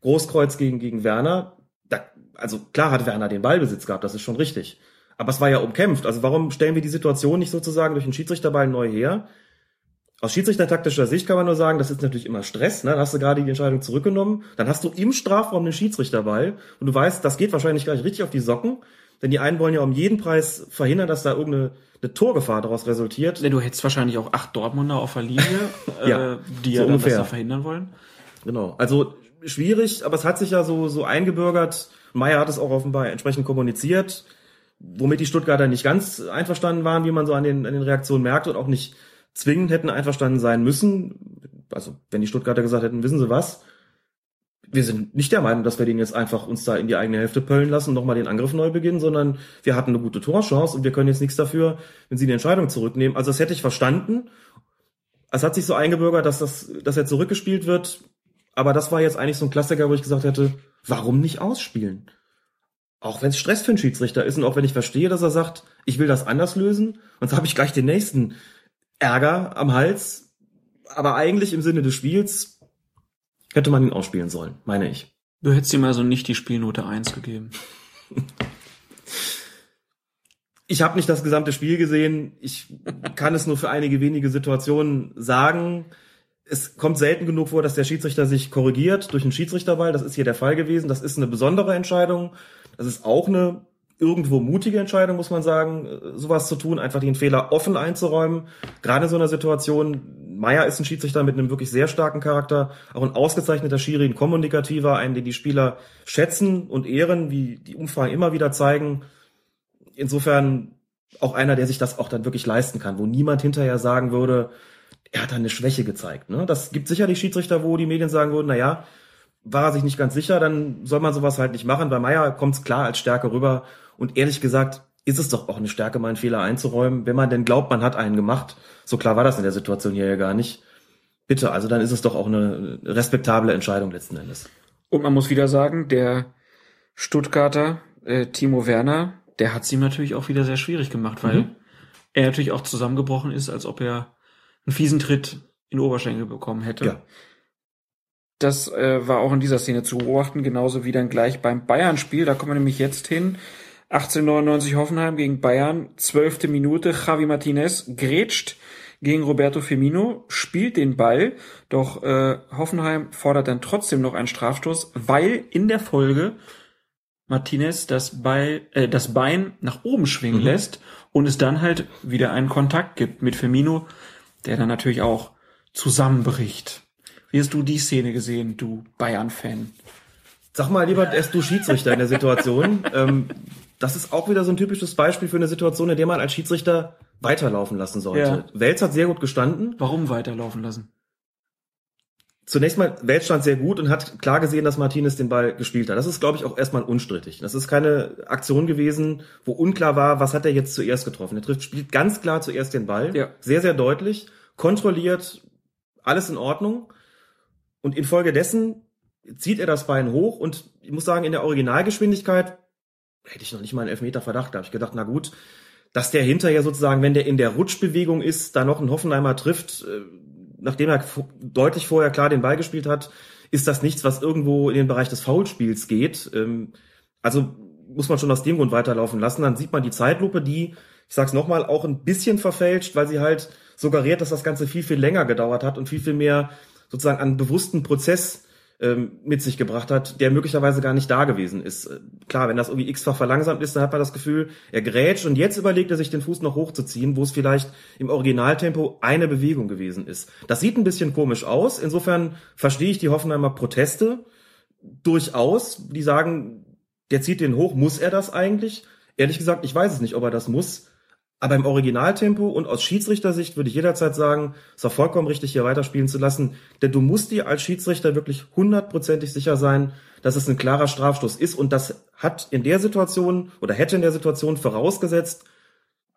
Großkreuz gegen, gegen Werner, da, also klar hat Werner den Ballbesitz gehabt, das ist schon richtig. Aber es war ja umkämpft. Also warum stellen wir die Situation nicht sozusagen durch den Schiedsrichterball neu her? Aus schiedsrichtertaktischer Sicht kann man nur sagen, das ist natürlich immer Stress. Ne? Dann hast du gerade die Entscheidung zurückgenommen. Dann hast du im Strafraum den Schiedsrichterball und du weißt, das geht wahrscheinlich gleich richtig auf die Socken. Denn die einen wollen ja um jeden Preis verhindern, dass da irgendeine eine Torgefahr daraus resultiert. Du hättest wahrscheinlich auch acht Dortmunder auf der Linie, Ja, äh, die so ja dann das ungefähr. da verhindern wollen. Genau. Also schwierig, aber es hat sich ja so, so eingebürgert. Meyer hat es auch offenbar entsprechend kommuniziert, womit die Stuttgarter nicht ganz einverstanden waren, wie man so an den, an den Reaktionen merkte und auch nicht zwingend hätten einverstanden sein müssen. Also wenn die Stuttgarter gesagt hätten, wissen Sie was? Wir sind nicht der Meinung, dass wir den jetzt einfach uns da in die eigene Hälfte pöllen lassen und nochmal den Angriff neu beginnen, sondern wir hatten eine gute Torchance und wir können jetzt nichts dafür, wenn sie die Entscheidung zurücknehmen. Also das hätte ich verstanden. Es hat sich so eingebürgert, dass das, dass er zurückgespielt wird. Aber das war jetzt eigentlich so ein Klassiker, wo ich gesagt hätte, warum nicht ausspielen? Auch wenn es Stress für einen Schiedsrichter ist und auch wenn ich verstehe, dass er sagt, ich will das anders lösen, und so habe ich gleich den nächsten Ärger am Hals. Aber eigentlich im Sinne des Spiels hätte man ihn ausspielen sollen, meine ich. Du hättest ihm also nicht die Spielnote 1 gegeben. Ich habe nicht das gesamte Spiel gesehen. Ich kann es nur für einige wenige Situationen sagen. Es kommt selten genug vor, dass der Schiedsrichter sich korrigiert durch einen Schiedsrichterball. Das ist hier der Fall gewesen. Das ist eine besondere Entscheidung. Das ist auch eine irgendwo mutige Entscheidung, muss man sagen, sowas zu tun, einfach den Fehler offen einzuräumen. Gerade in so einer Situation, Meier ist ein Schiedsrichter mit einem wirklich sehr starken Charakter, auch ein ausgezeichneter Schiri, ein kommunikativer, einen, den die Spieler schätzen und ehren, wie die Umfragen immer wieder zeigen. Insofern auch einer, der sich das auch dann wirklich leisten kann, wo niemand hinterher sagen würde, er hat da eine Schwäche gezeigt. Ne? Das gibt sicherlich Schiedsrichter, wo die Medien sagen würden, na ja, war er sich nicht ganz sicher, dann soll man sowas halt nicht machen. Bei Meier kommt es klar als Stärke rüber. Und ehrlich gesagt, ist es doch auch eine Stärke, mal einen Fehler einzuräumen, wenn man denn glaubt, man hat einen gemacht. So klar war das in der Situation hier ja gar nicht. Bitte, also dann ist es doch auch eine respektable Entscheidung letzten Endes. Und man muss wieder sagen, der Stuttgarter äh, Timo Werner, der hat es ihm natürlich auch wieder sehr schwierig gemacht, weil Mhm. er natürlich auch zusammengebrochen ist, als ob er einen fiesen Tritt in Oberschenkel bekommen hätte. Ja. Das äh, war auch in dieser Szene zu beobachten, genauso wie dann gleich beim Bayern-Spiel. Da kommen wir nämlich jetzt hin. 1899 Hoffenheim gegen Bayern, zwölfte Minute. Javi Martinez grätscht gegen Roberto Firmino, spielt den Ball, doch äh, Hoffenheim fordert dann trotzdem noch einen Strafstoß, weil in der Folge Martinez das, Ball, äh, das Bein nach oben schwingen lässt und es dann halt wieder einen Kontakt gibt mit Firmino, der dann natürlich auch zusammenbricht. Wie hast du die Szene gesehen, du Bayern-Fan? Sag mal lieber, erst du Schiedsrichter in der Situation. ähm, das ist auch wieder so ein typisches Beispiel für eine Situation, in der man als Schiedsrichter weiterlaufen lassen sollte. Ja. Wels hat sehr gut gestanden. Warum weiterlaufen lassen? Zunächst mal, Wels stand sehr gut und hat klar gesehen, dass Martinez den Ball gespielt hat. Das ist, glaube ich, auch erstmal unstrittig. Das ist keine Aktion gewesen, wo unklar war, was hat er jetzt zuerst getroffen. Er trifft, spielt ganz klar zuerst den Ball. Ja. Sehr, sehr deutlich. Kontrolliert, alles in Ordnung. Und infolgedessen zieht er das Bein hoch und ich muss sagen, in der Originalgeschwindigkeit hätte ich noch nicht mal einen Elfmeter Verdacht. Da habe ich gedacht, na gut, dass der hinterher sozusagen, wenn der in der Rutschbewegung ist, da noch einen Hoffenheimer trifft, äh, nachdem er deutlich vorher klar den Ball gespielt hat, ist das nichts, was irgendwo in den Bereich des Foulspiels geht. Ähm, Also muss man schon aus dem Grund weiterlaufen lassen. Dann sieht man die Zeitlupe, die, ich sag's nochmal, auch ein bisschen verfälscht, weil sie halt suggeriert, dass das Ganze viel, viel länger gedauert hat und viel, viel mehr sozusagen an bewussten Prozess ähm, mit sich gebracht hat, der möglicherweise gar nicht da gewesen ist. Äh, Klar, wenn das irgendwie x-fach verlangsamt ist, dann hat man das Gefühl, er grätscht und jetzt überlegt er sich, den Fuß noch hochzuziehen, wo es vielleicht im Originaltempo eine Bewegung gewesen ist. Das sieht ein bisschen komisch aus. Insofern verstehe ich die Hoffenheimer Proteste durchaus. Die sagen, der zieht den hoch, muss er das eigentlich? Ehrlich gesagt, ich weiß es nicht, ob er das muss. Aber im Originaltempo und aus Schiedsrichtersicht würde ich jederzeit sagen, es war vollkommen richtig, hier weiterspielen zu lassen. Denn du musst dir als Schiedsrichter wirklich hundertprozentig sicher sein, dass es ein klarer Strafstoß ist. Und das hat in der Situation oder hätte in der Situation vorausgesetzt,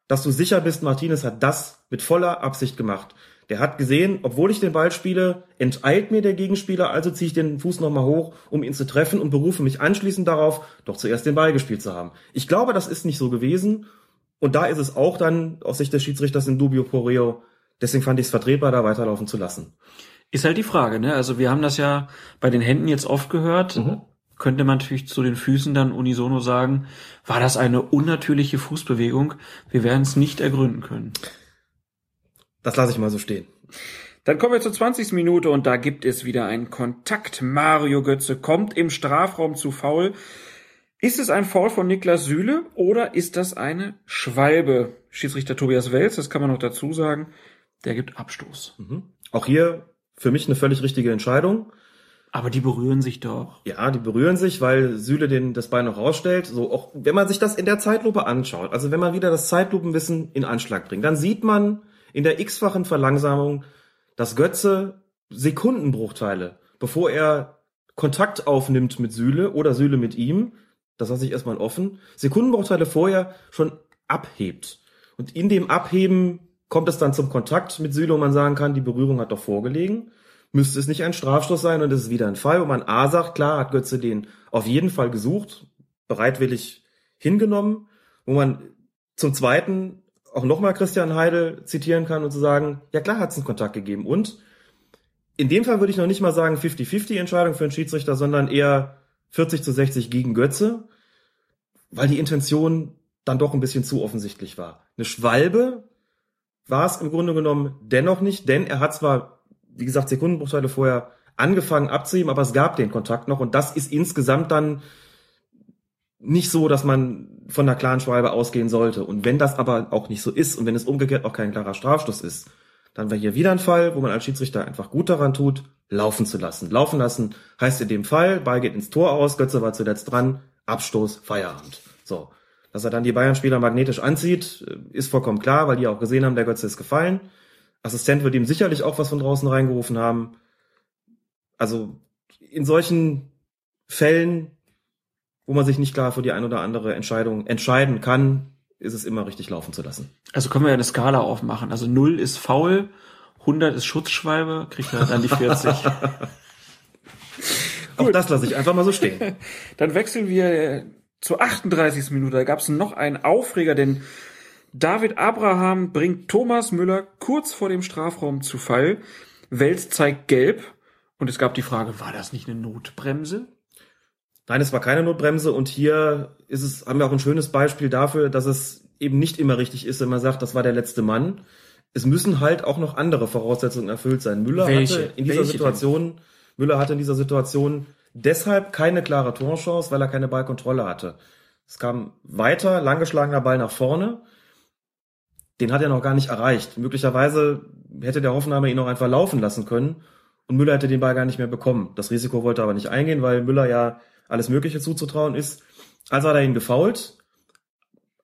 dass du sicher bist, Martinez hat das mit voller Absicht gemacht. Der hat gesehen, obwohl ich den Ball spiele, enteilt mir der Gegenspieler, also ziehe ich den Fuß nochmal hoch, um ihn zu treffen und berufe mich anschließend darauf, doch zuerst den Ball gespielt zu haben. Ich glaube, das ist nicht so gewesen. Und da ist es auch dann aus Sicht des Schiedsrichters in dubio pro reo. Deswegen fand ich es vertretbar, da weiterlaufen zu lassen. Ist halt die Frage, ne? Also wir haben das ja bei den Händen jetzt oft gehört. Mhm. könnte man natürlich zu den Füßen dann unisono sagen, war das eine unnatürliche Fußbewegung? Wir werden es nicht ergründen können. Das lasse ich mal so stehen. Dann kommen wir zur 20. Minute und da gibt es wieder einen Kontakt. Mario Götze kommt im Strafraum zu faul. Ist es ein Foul von Niklas Süle oder ist das eine Schwalbe? Schiedsrichter Tobias Welz, das kann man noch dazu sagen, der gibt Abstoß. Mhm. Auch hier für mich eine völlig richtige Entscheidung. Aber die berühren sich doch. Ja, die berühren sich, weil Süle den das Bein noch rausstellt. So auch wenn man sich das in der Zeitlupe anschaut, also wenn man wieder das Zeitlupenwissen in Anschlag bringt, dann sieht man in der x-fachen Verlangsamung, dass Götze Sekundenbruchteile, bevor er Kontakt aufnimmt mit Süle oder Süle mit ihm, das lasse ich erstmal offen, Sekundenbruchteile vorher schon abhebt. Und in dem Abheben kommt es dann zum Kontakt mit Süle, wo man sagen kann, die Berührung hat doch vorgelegen. Müsste es nicht ein Strafstoß sein und es ist wieder ein Fall, wo man A sagt, klar hat Götze den auf jeden Fall gesucht, bereitwillig hingenommen, wo man zum Zweiten auch nochmal Christian Heidel zitieren kann und zu sagen, ja klar hat es einen Kontakt gegeben. Und in dem Fall würde ich noch nicht mal sagen 50-50 Entscheidung für einen Schiedsrichter, sondern eher 40 zu 60 gegen Götze, weil die Intention dann doch ein bisschen zu offensichtlich war. Eine Schwalbe war es im Grunde genommen dennoch nicht, denn er hat zwar, wie gesagt, Sekundenbruchteile vorher angefangen abzuheben, aber es gab den Kontakt noch und das ist insgesamt dann nicht so, dass man von einer klaren Schwalbe ausgehen sollte. Und wenn das aber auch nicht so ist und wenn es umgekehrt auch kein klarer Strafstoß ist, dann wäre hier wieder ein Fall, wo man als Schiedsrichter einfach gut daran tut, laufen zu lassen. Laufen lassen heißt in dem Fall, Ball geht ins Tor aus, Götze war zuletzt dran, Abstoß, Feierabend. So. Dass er dann die Bayern-Spieler magnetisch anzieht, ist vollkommen klar, weil die auch gesehen haben, der Götze ist gefallen. Assistent wird ihm sicherlich auch was von draußen reingerufen haben. Also in solchen Fällen wo man sich nicht klar für die ein oder andere Entscheidung entscheiden kann, ist es immer richtig laufen zu lassen. Also können wir ja eine Skala aufmachen. Also 0 ist faul, 100 ist Schutzschwalbe, kriegt er dann die 40. Auch das lasse ich einfach mal so stehen. Dann wechseln wir zur 38. Minute. Da gab es noch einen Aufreger, denn David Abraham bringt Thomas Müller kurz vor dem Strafraum zu Fall. Wels zeigt gelb. Und es gab die Frage, war das nicht eine Notbremse? Nein, es war keine Notbremse und hier ist es, haben wir auch ein schönes Beispiel dafür, dass es eben nicht immer richtig ist, wenn man sagt, das war der letzte Mann. Es müssen halt auch noch andere Voraussetzungen erfüllt sein. Müller Welche? hatte in dieser Welche Situation, Müller hatte in dieser Situation deshalb keine klare Torchance, weil er keine Ballkontrolle hatte. Es kam weiter, langgeschlagener Ball nach vorne. Den hat er noch gar nicht erreicht. Möglicherweise hätte der Hoffenheimer ihn noch einfach laufen lassen können und Müller hätte den Ball gar nicht mehr bekommen. Das Risiko wollte er aber nicht eingehen, weil Müller ja alles Mögliche zuzutrauen ist. Also hat er ihn gefault,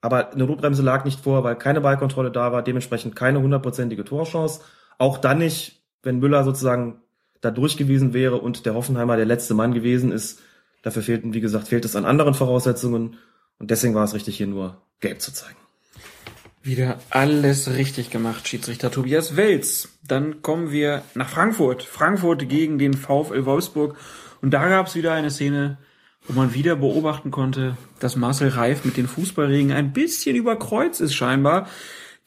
aber eine Notbremse lag nicht vor, weil keine Ballkontrolle da war, dementsprechend keine hundertprozentige Torchance. Auch dann nicht, wenn Müller sozusagen da durch gewesen wäre und der Hoffenheimer der letzte Mann gewesen ist. Dafür fehlten, wie gesagt, fehlt es an anderen Voraussetzungen und deswegen war es richtig, hier nur gelb zu zeigen. Wieder alles richtig gemacht, Schiedsrichter Tobias Welz. Dann kommen wir nach Frankfurt. Frankfurt gegen den VfL Wolfsburg. Und da gab es wieder eine Szene, wo man wieder beobachten konnte, dass Marcel Reif mit den Fußballregen ein bisschen überkreuzt ist scheinbar.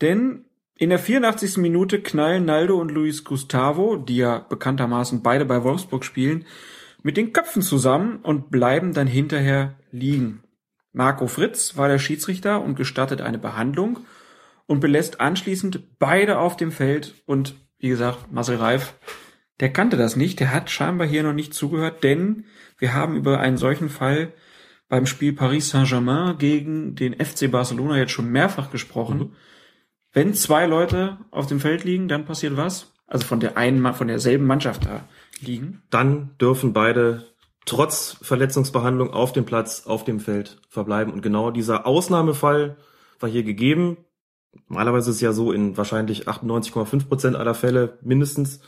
Denn in der 84. Minute knallen Naldo und Luis Gustavo, die ja bekanntermaßen beide bei Wolfsburg spielen, mit den Köpfen zusammen und bleiben dann hinterher liegen. Marco Fritz war der Schiedsrichter und gestattet eine Behandlung und belässt anschließend beide auf dem Feld und wie gesagt, Marcel Reif, der kannte das nicht, der hat scheinbar hier noch nicht zugehört, denn wir haben über einen solchen Fall beim Spiel Paris Saint-Germain gegen den FC Barcelona jetzt schon mehrfach gesprochen. Mhm. Wenn zwei Leute auf dem Feld liegen, dann passiert was? Also von der einen, von derselben Mannschaft da liegen. Dann dürfen beide trotz Verletzungsbehandlung auf dem Platz, auf dem Feld verbleiben. Und genau dieser Ausnahmefall war hier gegeben. Normalerweise ist es ja so in wahrscheinlich 98,5 Prozent aller Fälle mindestens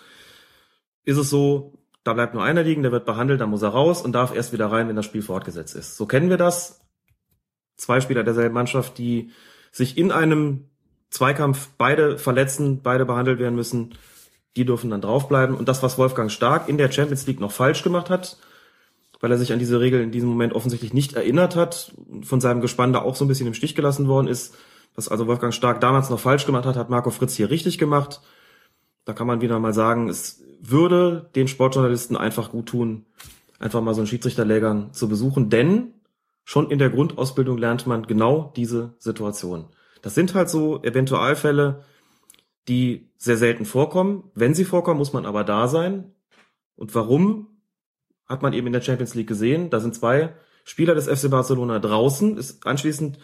ist es so, da bleibt nur einer liegen, der wird behandelt, dann muss er raus und darf erst wieder rein, wenn das Spiel fortgesetzt ist. So kennen wir das. Zwei Spieler derselben Mannschaft, die sich in einem Zweikampf beide verletzen, beide behandelt werden müssen, die dürfen dann draufbleiben. Und das, was Wolfgang Stark in der Champions League noch falsch gemacht hat, weil er sich an diese Regel in diesem Moment offensichtlich nicht erinnert hat, von seinem Gespann da auch so ein bisschen im Stich gelassen worden ist, was also Wolfgang Stark damals noch falsch gemacht hat, hat Marco Fritz hier richtig gemacht. Da kann man wieder mal sagen, es würde den Sportjournalisten einfach gut tun, einfach mal so einen Schiedsrichterlehrgang zu besuchen, denn schon in der Grundausbildung lernt man genau diese Situation. Das sind halt so Eventualfälle, die sehr selten vorkommen. Wenn sie vorkommen, muss man aber da sein. Und warum, hat man eben in der Champions League gesehen. Da sind zwei Spieler des FC Barcelona draußen. Ist anschließend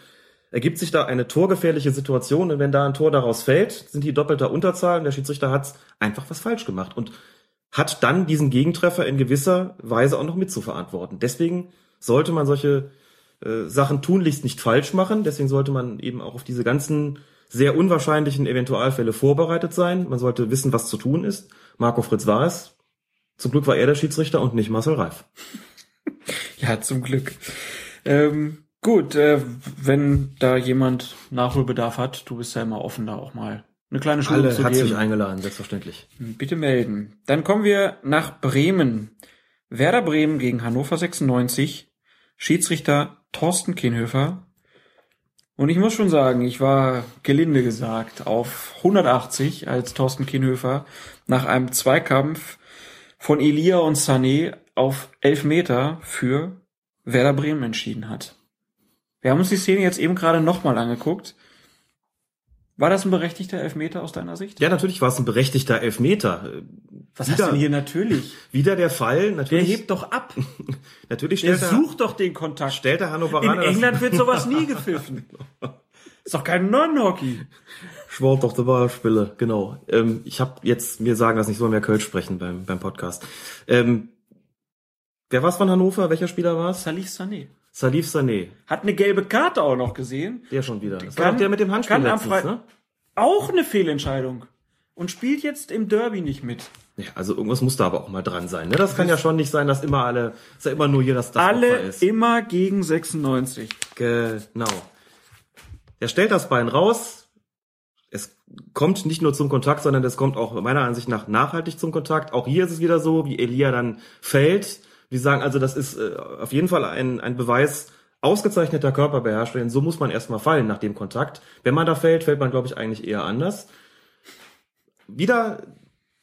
ergibt sich da eine torgefährliche Situation und wenn da ein Tor daraus fällt, sind die doppelter Unterzahl und der Schiedsrichter hat einfach was falsch gemacht und hat dann diesen Gegentreffer in gewisser Weise auch noch mit zu verantworten. Deswegen sollte man solche äh, Sachen tunlichst nicht falsch machen. Deswegen sollte man eben auch auf diese ganzen sehr unwahrscheinlichen Eventualfälle vorbereitet sein. Man sollte wissen, was zu tun ist. Marco Fritz war es. Zum Glück war er der Schiedsrichter und nicht Marcel Reif. ja, zum Glück. Ähm, gut, äh, wenn da jemand Nachholbedarf hat, du bist ja immer offen, da auch mal eine kleine Schule Alle zu herzlich geben. eingeladen, selbstverständlich. Bitte melden. Dann kommen wir nach Bremen. Werder Bremen gegen Hannover 96. Schiedsrichter Thorsten Kienhöfer. Und ich muss schon sagen, ich war gelinde gesagt auf 180, als Thorsten Kienhöfer nach einem Zweikampf von Elia und Sané auf 11 Meter für Werder Bremen entschieden hat. Wir haben uns die Szene jetzt eben gerade nochmal angeguckt. War das ein berechtigter Elfmeter aus deiner Sicht? Ja, natürlich war es ein berechtigter Elfmeter. Was Wieder- hast du denn hier natürlich? Wieder der Fall. Der Natürlich, hebt doch ab. natürlich Der stellt er, sucht doch den Kontakt. stellt der In Hannoveraner das- England wird sowas nie gepfiffen. Ist doch kein Non-Hockey. Schwort doch der Ballspieler, genau. Ähm, ich habe jetzt mir sagen lassen, ich soll mehr Kölsch sprechen beim, beim Podcast. Ähm, wer war's von Hannover? Welcher Spieler war's? Salih Sané. Salif Sané. Hat eine gelbe Karte auch noch gesehen. Der schon wieder. Das war Kann- doch der mit dem Handspiel kann am letztens, Frei- ne? Auch eine Fehlentscheidung. Und spielt jetzt im Derby nicht mit. Ja, also irgendwas muss da aber auch mal dran sein. Ne? Das kann ja schon nicht sein, dass immer alle, dass ja immer nur hier das, das Alle ist. immer gegen 96. Genau. Er stellt das Bein raus. Es kommt nicht nur zum Kontakt, sondern es kommt auch meiner Ansicht nach nachhaltig zum Kontakt. Auch hier ist es wieder so, wie Elia dann fällt. Wir sagen also, das ist äh, auf jeden Fall ein, ein Beweis ausgezeichneter Körperbeherrschung. Denn so muss man erstmal fallen nach dem Kontakt. Wenn man da fällt, fällt man, glaube ich, eigentlich eher anders. Wieder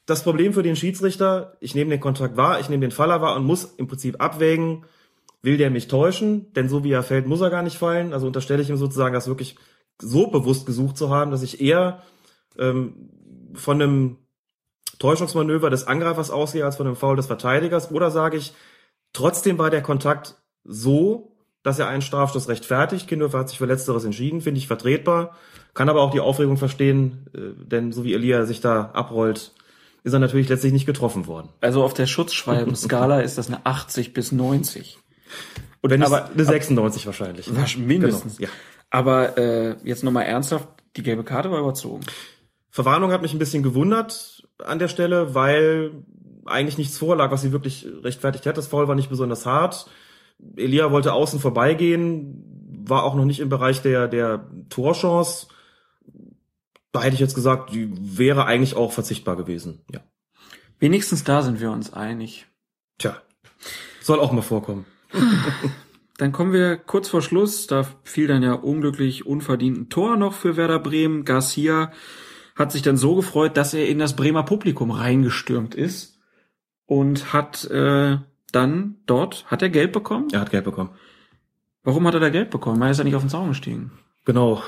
das Problem für den Schiedsrichter, ich nehme den Kontakt wahr, ich nehme den Faller wahr und muss im Prinzip abwägen, will der mich täuschen, denn so wie er fällt, muss er gar nicht fallen. Also unterstelle ich ihm sozusagen, das wirklich so bewusst gesucht zu haben, dass ich eher ähm, von einem Täuschungsmanöver des Angreifers ausgehe als von einem Foul des Verteidigers. Oder sage ich, trotzdem war der Kontakt so, dass er einen Strafstoß rechtfertigt. Kindhofer hat sich für Letzteres entschieden, finde ich vertretbar. Kann aber auch die Aufregung verstehen, äh, denn so wie Elia sich da abrollt, ist er natürlich letztlich nicht getroffen worden. Also auf der Schutzschreiben-Skala ist das eine 80 bis 90. Und wenn nicht Aber- eine 96 wahrscheinlich. Mindestens. Genau, ja. Aber äh, jetzt nochmal ernsthaft, die gelbe Karte war überzogen. Verwarnung hat mich ein bisschen gewundert an der Stelle, weil eigentlich nichts vorlag, was sie wirklich rechtfertigt hat. Das Foul war nicht besonders hart. Elia wollte außen vorbeigehen, war auch noch nicht im Bereich der, der Torchance. Da hätte ich jetzt gesagt, die wäre eigentlich auch verzichtbar gewesen. Ja. Wenigstens da sind wir uns einig. Tja. Soll auch mal vorkommen. Dann kommen wir kurz vor Schluss. Da fiel dann ja unglücklich unverdient ein Tor noch für Werder Bremen. Garcia hat sich dann so gefreut, dass er in das Bremer Publikum reingestürmt ist und hat äh, dann dort, hat er Geld bekommen? Er hat Geld bekommen. Warum hat er da Geld bekommen? Er ist ja nicht auf den Zaun gestiegen. Genau.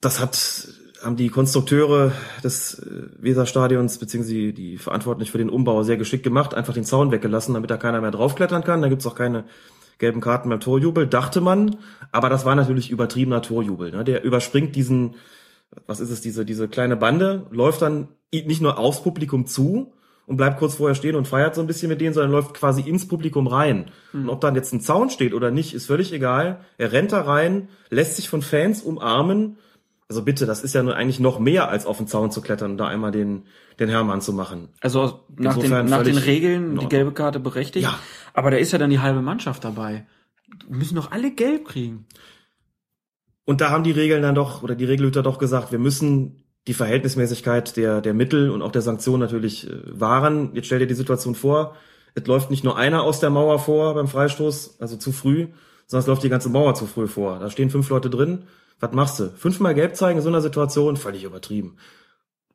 Das hat, haben die Konstrukteure des äh, Weserstadions beziehungsweise die verantwortlich für den Umbau sehr geschickt gemacht, einfach den Zaun weggelassen, damit da keiner mehr draufklettern kann. Da gibt's auch keine gelben Karten beim Torjubel, dachte man. Aber das war natürlich übertriebener Torjubel. Ne? Der überspringt diesen, was ist es, diese, diese kleine Bande, läuft dann nicht nur aufs Publikum zu und bleibt kurz vorher stehen und feiert so ein bisschen mit denen, sondern läuft quasi ins Publikum rein. Und ob dann jetzt ein Zaun steht oder nicht, ist völlig egal. Er rennt da rein, lässt sich von Fans umarmen. Also bitte, das ist ja nur eigentlich noch mehr als auf den Zaun zu klettern und da einmal den, den Hermann zu machen. Also nach, den, nach den Regeln die gelbe Karte berechtigt. Ja. Aber da ist ja dann die halbe Mannschaft dabei. Wir müssen doch alle gelb kriegen. Und da haben die Regeln dann doch, oder die Regelhüter doch gesagt, wir müssen die Verhältnismäßigkeit der, der Mittel und auch der Sanktionen natürlich äh, wahren. Jetzt stell dir die Situation vor, es läuft nicht nur einer aus der Mauer vor beim Freistoß, also zu früh, sondern es läuft die ganze Mauer zu früh vor. Da stehen fünf Leute drin. Was machst du? Fünfmal gelb zeigen in so einer Situation? Völlig übertrieben.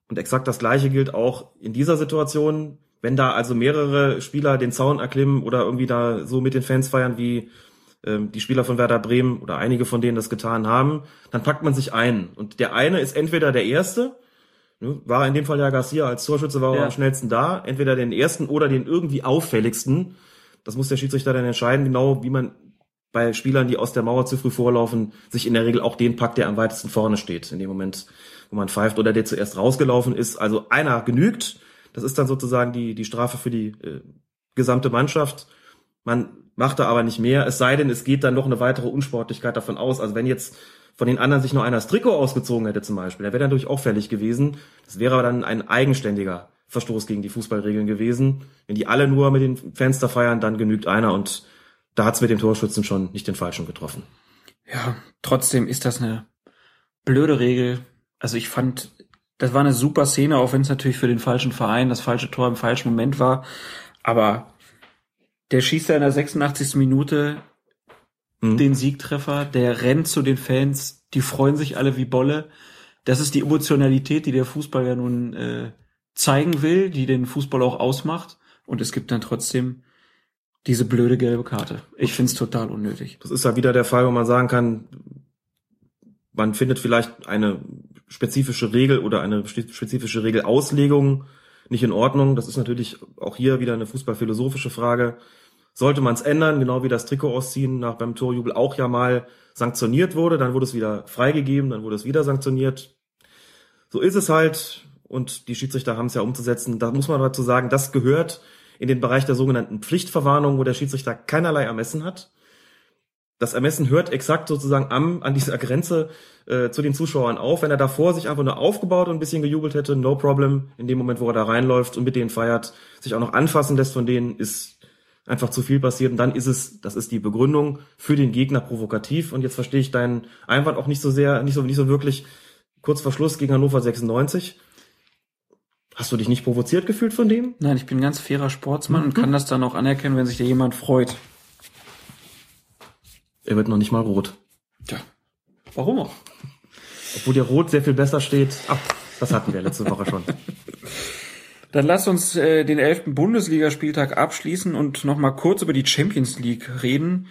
Und exakt das Gleiche gilt auch in dieser Situation. Wenn da also mehrere Spieler den Zaun erklimmen oder irgendwie da so mit den Fans feiern, wie ähm, die Spieler von Werder Bremen oder einige von denen das getan haben, dann packt man sich ein. Und der eine ist entweder der Erste, ne, war in dem Fall ja Garcia als Torschütze, war Ja. er am schnellsten da, entweder den Ersten oder den irgendwie auffälligsten. Das muss der Schiedsrichter dann entscheiden, genau wie man bei Spielern, die aus der Mauer zu früh vorlaufen, sich in der Regel auch den packt, der am weitesten vorne steht, in dem Moment, wo man pfeift oder der zuerst rausgelaufen ist. Also einer genügt. Das ist dann sozusagen die, die Strafe für die äh, gesamte Mannschaft. Man macht da aber nicht mehr, es sei denn, es geht dann noch eine weitere Unsportlichkeit davon aus. Also wenn jetzt von den anderen sich nur einer das Trikot ausgezogen hätte zum Beispiel, der wäre natürlich auch fällig gewesen. Das wäre aber dann ein eigenständiger Verstoß gegen die Fußballregeln gewesen. Wenn die alle nur mit den da feiern, dann genügt einer und da hat's mit dem Torschützen schon nicht den Falschen getroffen. Ja, trotzdem ist das eine blöde Regel. Also ich fand, das war eine super Szene, auch wenn es natürlich für den falschen Verein das falsche Tor im falschen Moment war. Aber der schießt ja in der 86. Minute Mhm. den Siegtreffer, der rennt zu den Fans, die freuen sich alle wie Bolle. Das ist die Emotionalität, die der Fußball ja nun äh, zeigen will, die den Fußball auch ausmacht. Und es gibt dann trotzdem diese blöde gelbe Karte. Ich find's total unnötig. Das ist ja wieder der Fall, wo man sagen kann, man findet vielleicht eine spezifische Regel oder eine spezifische Regelauslegung nicht in Ordnung. Das ist natürlich auch hier wieder eine fußballphilosophische Frage. Sollte man es ändern, genau wie das Trikot ausziehen nach beim Torjubel auch ja mal sanktioniert wurde, dann wurde es wieder freigegeben, dann wurde es wieder sanktioniert. So ist es halt und die Schiedsrichter haben es ja umzusetzen. Da muss man dazu sagen, das gehört in den Bereich der sogenannten Pflichtverwarnung, wo der Schiedsrichter keinerlei Ermessen hat. Das Ermessen hört exakt sozusagen am, an dieser Grenze äh, zu den Zuschauern auf. Wenn er davor sich einfach nur aufgebaut und ein bisschen gejubelt hätte, no problem. In dem Moment, wo er da reinläuft und mit denen feiert, sich auch noch anfassen lässt von denen, ist einfach zu viel passiert. Und dann ist es, das ist die Begründung für den Gegner provokativ. Und jetzt verstehe ich deinen Einwand auch nicht so sehr, nicht so, nicht so wirklich. Kurz vor Schluss gegen Hannover 96. Hast du dich nicht provoziert gefühlt von dem? Nein, ich bin ein ganz fairer Sportsmann und kann das dann auch anerkennen, wenn sich da jemand freut. Er wird noch nicht mal rot. Tja, warum auch? Obwohl dir rot sehr viel besser steht. Ach, das hatten wir letzte Woche schon. Dann lass uns äh, den elften Bundesligaspieltag abschließen und noch mal kurz über die Champions League reden.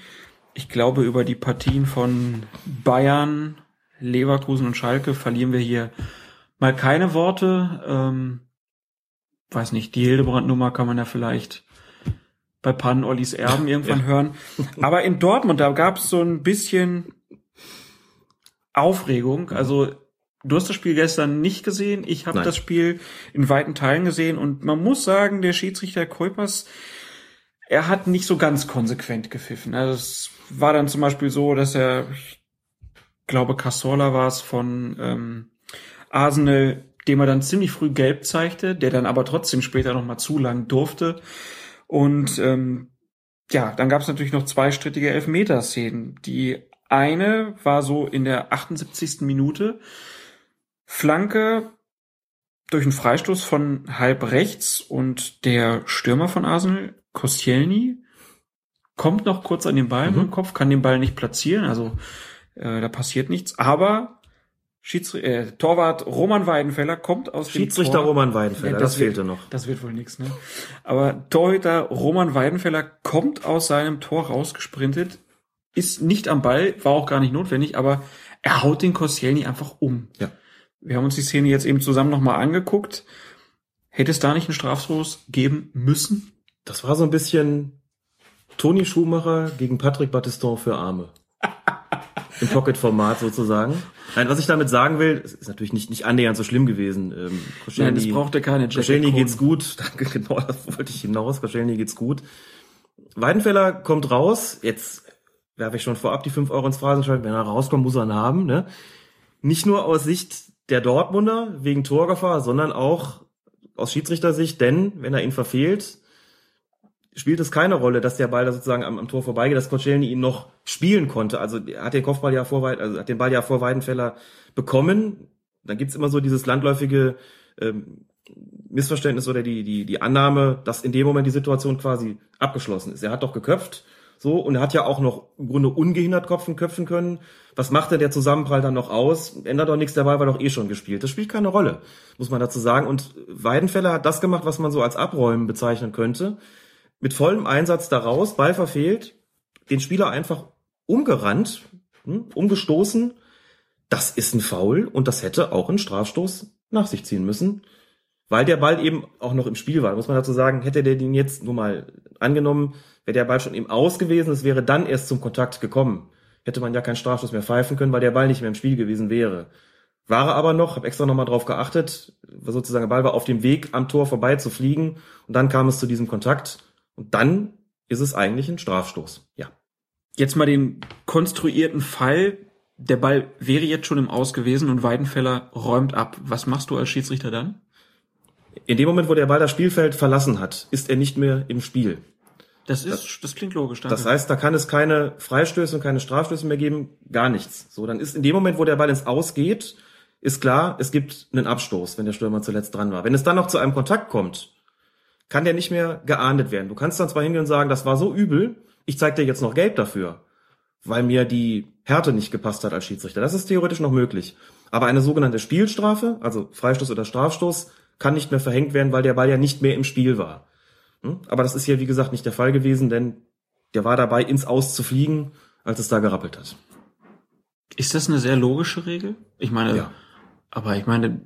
Ich glaube, über die Partien von Bayern, Leverkusen und Schalke verlieren wir hier mal keine Worte. Ähm, weiß nicht, die Hildebrand-Nummer kann man ja vielleicht bei Pan Ollis Erben irgendwann hören. Aber in Dortmund, da gab es so ein bisschen Aufregung. Also du hast das Spiel gestern nicht gesehen. Ich habe das Spiel in weiten Teilen gesehen und man muss sagen, der Schiedsrichter Kuipers, er hat nicht so ganz konsequent gepfiffen. Also es war dann zum Beispiel so, dass er, ich glaube, Cassola war es von ähm, Arsenal, dem er dann ziemlich früh gelb zeigte, der dann aber trotzdem später noch mal zu lang durfte. Und ähm, ja, dann gab es natürlich noch zwei strittige Elfmeterszenen. Die eine war so in der 78. Minute. Flanke durch einen Freistoß von halb rechts und der Stürmer von Arsenal, Koscielny, kommt noch kurz an den Ball Mhm. im Kopf, kann den Ball nicht platzieren, also äh, da passiert nichts. Aber Schiedsri äh, Torwart Roman Weidenfeller kommt aus Schiedsrichter dem Tor. Roman Weidenfelder, Ja, das, wird- fehlte noch. Das wird wohl nichts, ne? Aber Torhüter Roman Weidenfeller kommt aus seinem Tor rausgesprintet, ist nicht am Ball, war auch gar nicht notwendig, aber er haut den Koscielny einfach um. Ja. Wir haben uns die Szene jetzt eben zusammen nochmal angeguckt. Hätte es da nicht einen Strafstoß geben müssen? Das war so ein bisschen Toni Schumacher gegen Patrick Battiston für Arme. Im Pocket-Format sozusagen. Nein, was ich damit sagen will, es ist natürlich nicht, nicht annähernd so schlimm gewesen. Ähm, Nein, das brauchte keine Jack Koscielny Cohn. geht's gut. Danke, genau, das wollte ich hinaus. Koscielny geht's gut. Weidenfeller kommt raus. Jetzt werfe ich schon vorab die 5 Euro ins Phrasenschwein. Wenn er rauskommt, muss er ihn haben. Ne? Nicht nur aus Sicht der Dortmunder wegen Torgefahr, sondern auch aus Schiedsrichtersicht, denn wenn er ihn verfehlt, spielt es keine Rolle, dass der Ball da sozusagen am, am Tor vorbeigeht, dass Koscielny ihn noch spielen konnte. Also er hat den Kopfball ja vor, also hat den Ball ja vor Weidenfeller bekommen. Dann gibt's immer so dieses landläufige ähm, Missverständnis oder die, die, die Annahme, dass in dem Moment die Situation quasi abgeschlossen ist. Er hat doch geköpft, So, und er hat ja auch noch im Grunde ungehindert Kopfen köpfen können. Was macht denn der Zusammenprall dann noch aus? Ändert doch nichts, der Ball war doch eh schon gespielt. Das spielt keine Rolle, muss man dazu sagen. Und Weidenfeller hat das gemacht, was man so als Abräumen bezeichnen könnte. Mit vollem Einsatz daraus, Ball verfehlt, den Spieler einfach umgerannt, hm, umgestoßen. Das ist ein Foul und das hätte auch einen Strafstoß nach sich ziehen müssen weil der Ball eben auch noch im Spiel war. Muss man dazu sagen, hätte der den jetzt nur mal angenommen, wäre der Ball schon eben aus gewesen, es wäre dann erst zum Kontakt gekommen. Hätte man ja keinen Strafstoß mehr pfeifen können, weil der Ball nicht mehr im Spiel gewesen wäre. War er aber noch, habe extra nochmal drauf geachtet, sozusagen der Ball war auf dem Weg am Tor vorbei zu fliegen und dann kam es zu diesem Kontakt und dann ist es eigentlich ein Strafstoß. Ja. Jetzt mal den konstruierten Fall. Der Ball wäre jetzt schon im Aus gewesen und Weidenfeller räumt ab. Was machst du als Schiedsrichter dann? In dem Moment, wo der Ball das Spielfeld verlassen hat, ist er nicht mehr im Spiel. Das ist, das, das klingt logisch. Danke. Das heißt, da kann es keine Freistöße und keine Strafstöße mehr geben, gar nichts. So, dann ist in dem Moment, wo der Ball ins Aus geht, ist klar, es gibt einen Abstoß, wenn der Stürmer zuletzt dran war. Wenn es dann noch zu einem Kontakt kommt, kann der nicht mehr geahndet werden. Du kannst dann zwar hingehen und sagen, das war so übel, ich zeig dir jetzt noch Gelb dafür, weil mir die Härte nicht gepasst hat als Schiedsrichter. Das ist theoretisch noch möglich. Aber eine sogenannte Spielstrafe, also Freistoß oder Strafstoß, kann nicht mehr verhängt werden, weil der Ball ja nicht mehr im Spiel war. Hm? Aber das ist hier, wie gesagt, nicht der Fall gewesen, denn der war dabei, ins Aus zu fliegen, als es da gerappelt hat. Ist das eine sehr logische Regel? Ich meine, ja. aber ich meine,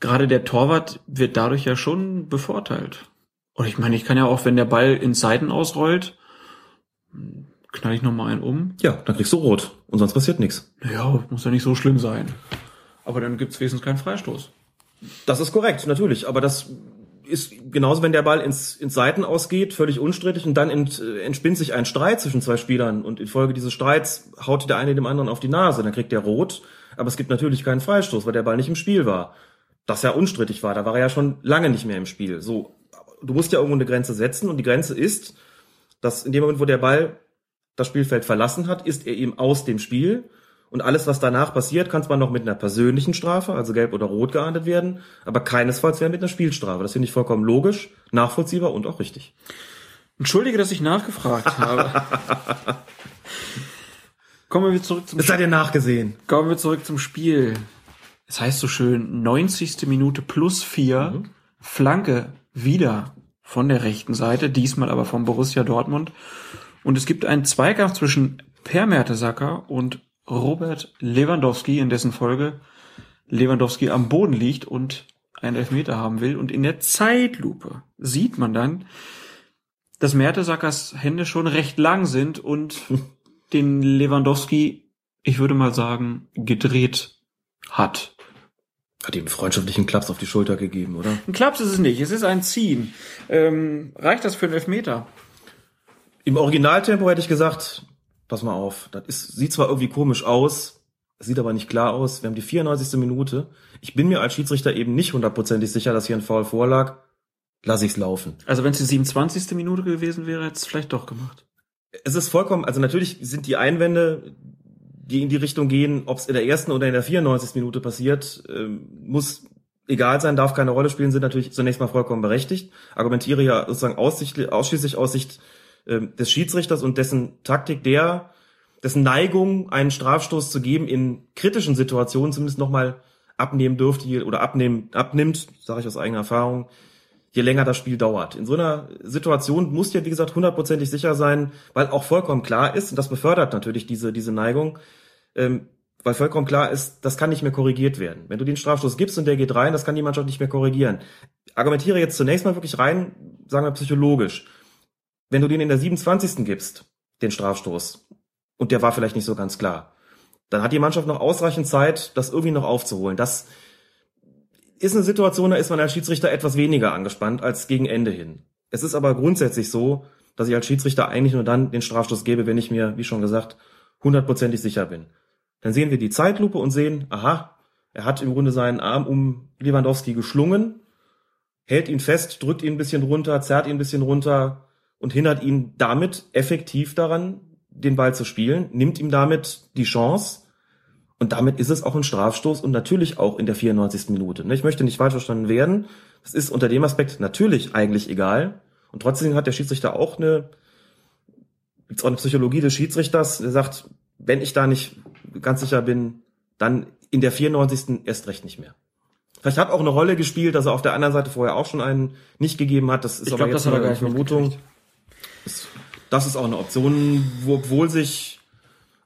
gerade der Torwart wird dadurch ja schon bevorteilt. Und ich meine, ich kann ja auch, wenn der Ball ins Seiten ausrollt, knall ich nochmal einen um. Ja, dann kriegst du rot. Und sonst passiert nichts. Ja, muss ja nicht so schlimm sein. Aber dann gibt's wenigstens keinen Freistoß. Das ist korrekt, natürlich. Aber das ist genauso, wenn der Ball ins, ins Seiten ausgeht, völlig unstrittig und dann ent, entspinnt sich ein Streit zwischen zwei Spielern und infolge dieses Streits haut der eine dem anderen auf die Nase, dann kriegt der rot, aber es gibt natürlich keinen Freistoß, weil der Ball nicht im Spiel war. Das ja unstrittig war, da war er ja schon lange nicht mehr im Spiel. So, du musst ja irgendwo eine Grenze setzen und die Grenze ist, dass in dem Moment, wo der Ball das Spielfeld verlassen hat, ist er eben aus dem Spiel und alles, was danach passiert, kann zwar noch mit einer persönlichen Strafe, also gelb oder rot geahndet werden, aber keinesfalls mehr mit einer Spielstrafe. Das finde ich vollkommen logisch, nachvollziehbar und auch richtig. Entschuldige, dass ich nachgefragt habe. Kommen wir zurück zum Das seid ihr nachgesehen. Kommen wir zurück zum Spiel. Es heißt so schön, 90. Minute plus vier, mhm. Flanke wieder von der rechten Seite, diesmal aber vom Borussia Dortmund. Und es gibt einen Zweikampf zwischen Per Mertesacker und Robert Lewandowski, in dessen Folge Lewandowski am Boden liegt und einen Elfmeter haben will. Und in der Zeitlupe sieht man dann, dass Mertesackers Hände schon recht lang sind und den Lewandowski, ich würde mal sagen, gedreht hat. Hat ihm freundschaftlichen Klaps auf die Schulter gegeben, oder? Ein Klaps ist es nicht, es ist ein Ziehen. Ähm, reicht das für einen Elfmeter? Im Originaltempo hätte ich gesagt, pass mal auf, das ist, sieht zwar irgendwie komisch aus, sieht aber nicht klar aus. Wir haben die 94. Minute. Ich bin mir als Schiedsrichter eben nicht hundertprozentig sicher, dass hier ein Foul vorlag. Lass ich's laufen. Also wenn es die 27. Minute gewesen wäre, hätte es vielleicht doch gemacht. Es ist vollkommen, also natürlich sind die Einwände, die in die Richtung gehen, ob es in der ersten oder in der 94. Minute passiert, ähm, muss egal sein, darf keine Rolle spielen, sind natürlich zunächst mal vollkommen berechtigt. Argumentiere ja sozusagen ausschließlich aus Sicht äh, des Schiedsrichters und dessen Taktik, der, dessen Neigung, einen Strafstoß zu geben, in kritischen Situationen zumindest nochmal abnehmen dürfte oder abnehmen, abnimmt, sage ich aus eigener Erfahrung, je länger das Spiel dauert. In so einer Situation muss ja, wie gesagt, hundertprozentig sicher sein, weil auch vollkommen klar ist, und das befördert natürlich diese, diese Neigung, ähm, weil vollkommen klar ist, das kann nicht mehr korrigiert werden. Wenn du den Strafstoß gibst und der geht rein, das kann die Mannschaft nicht mehr korrigieren. Argumentiere jetzt zunächst mal wirklich rein, sagen wir psychologisch. Wenn du den in der 27. gibst, den Strafstoß, und der war vielleicht nicht so ganz klar, dann hat die Mannschaft noch ausreichend Zeit, das irgendwie noch aufzuholen. Das ist eine Situation, da ist man als Schiedsrichter etwas weniger angespannt als gegen Ende hin. Es ist aber grundsätzlich so, dass ich als Schiedsrichter eigentlich nur dann den Strafstoß gebe, wenn ich mir, wie schon gesagt, hundertprozentig sicher bin. Dann sehen wir die Zeitlupe und sehen, aha, er hat im Grunde seinen Arm um Lewandowski geschlungen, hält ihn fest, drückt ihn ein bisschen runter, zerrt ihn ein bisschen runter, und hindert ihn damit effektiv daran, den Ball zu spielen, nimmt ihm damit die Chance und damit ist es auch ein Strafstoß und natürlich auch in der 94. Minute. Ich möchte nicht falsch verstanden werden. Das ist unter dem Aspekt natürlich eigentlich egal und trotzdem hat der Schiedsrichter auch eine gibt auch eine Psychologie des Schiedsrichters, der sagt, wenn ich da nicht ganz sicher bin, dann in der 94. erst recht nicht mehr. Vielleicht hat auch eine Rolle gespielt, dass er auf der anderen Seite vorher auch schon einen nicht gegeben hat. Das ist Ich aber glaub, jetzt das eine gar nicht Vermutung. mitgekriegt. Das, ist auch eine Option, wo, obwohl sich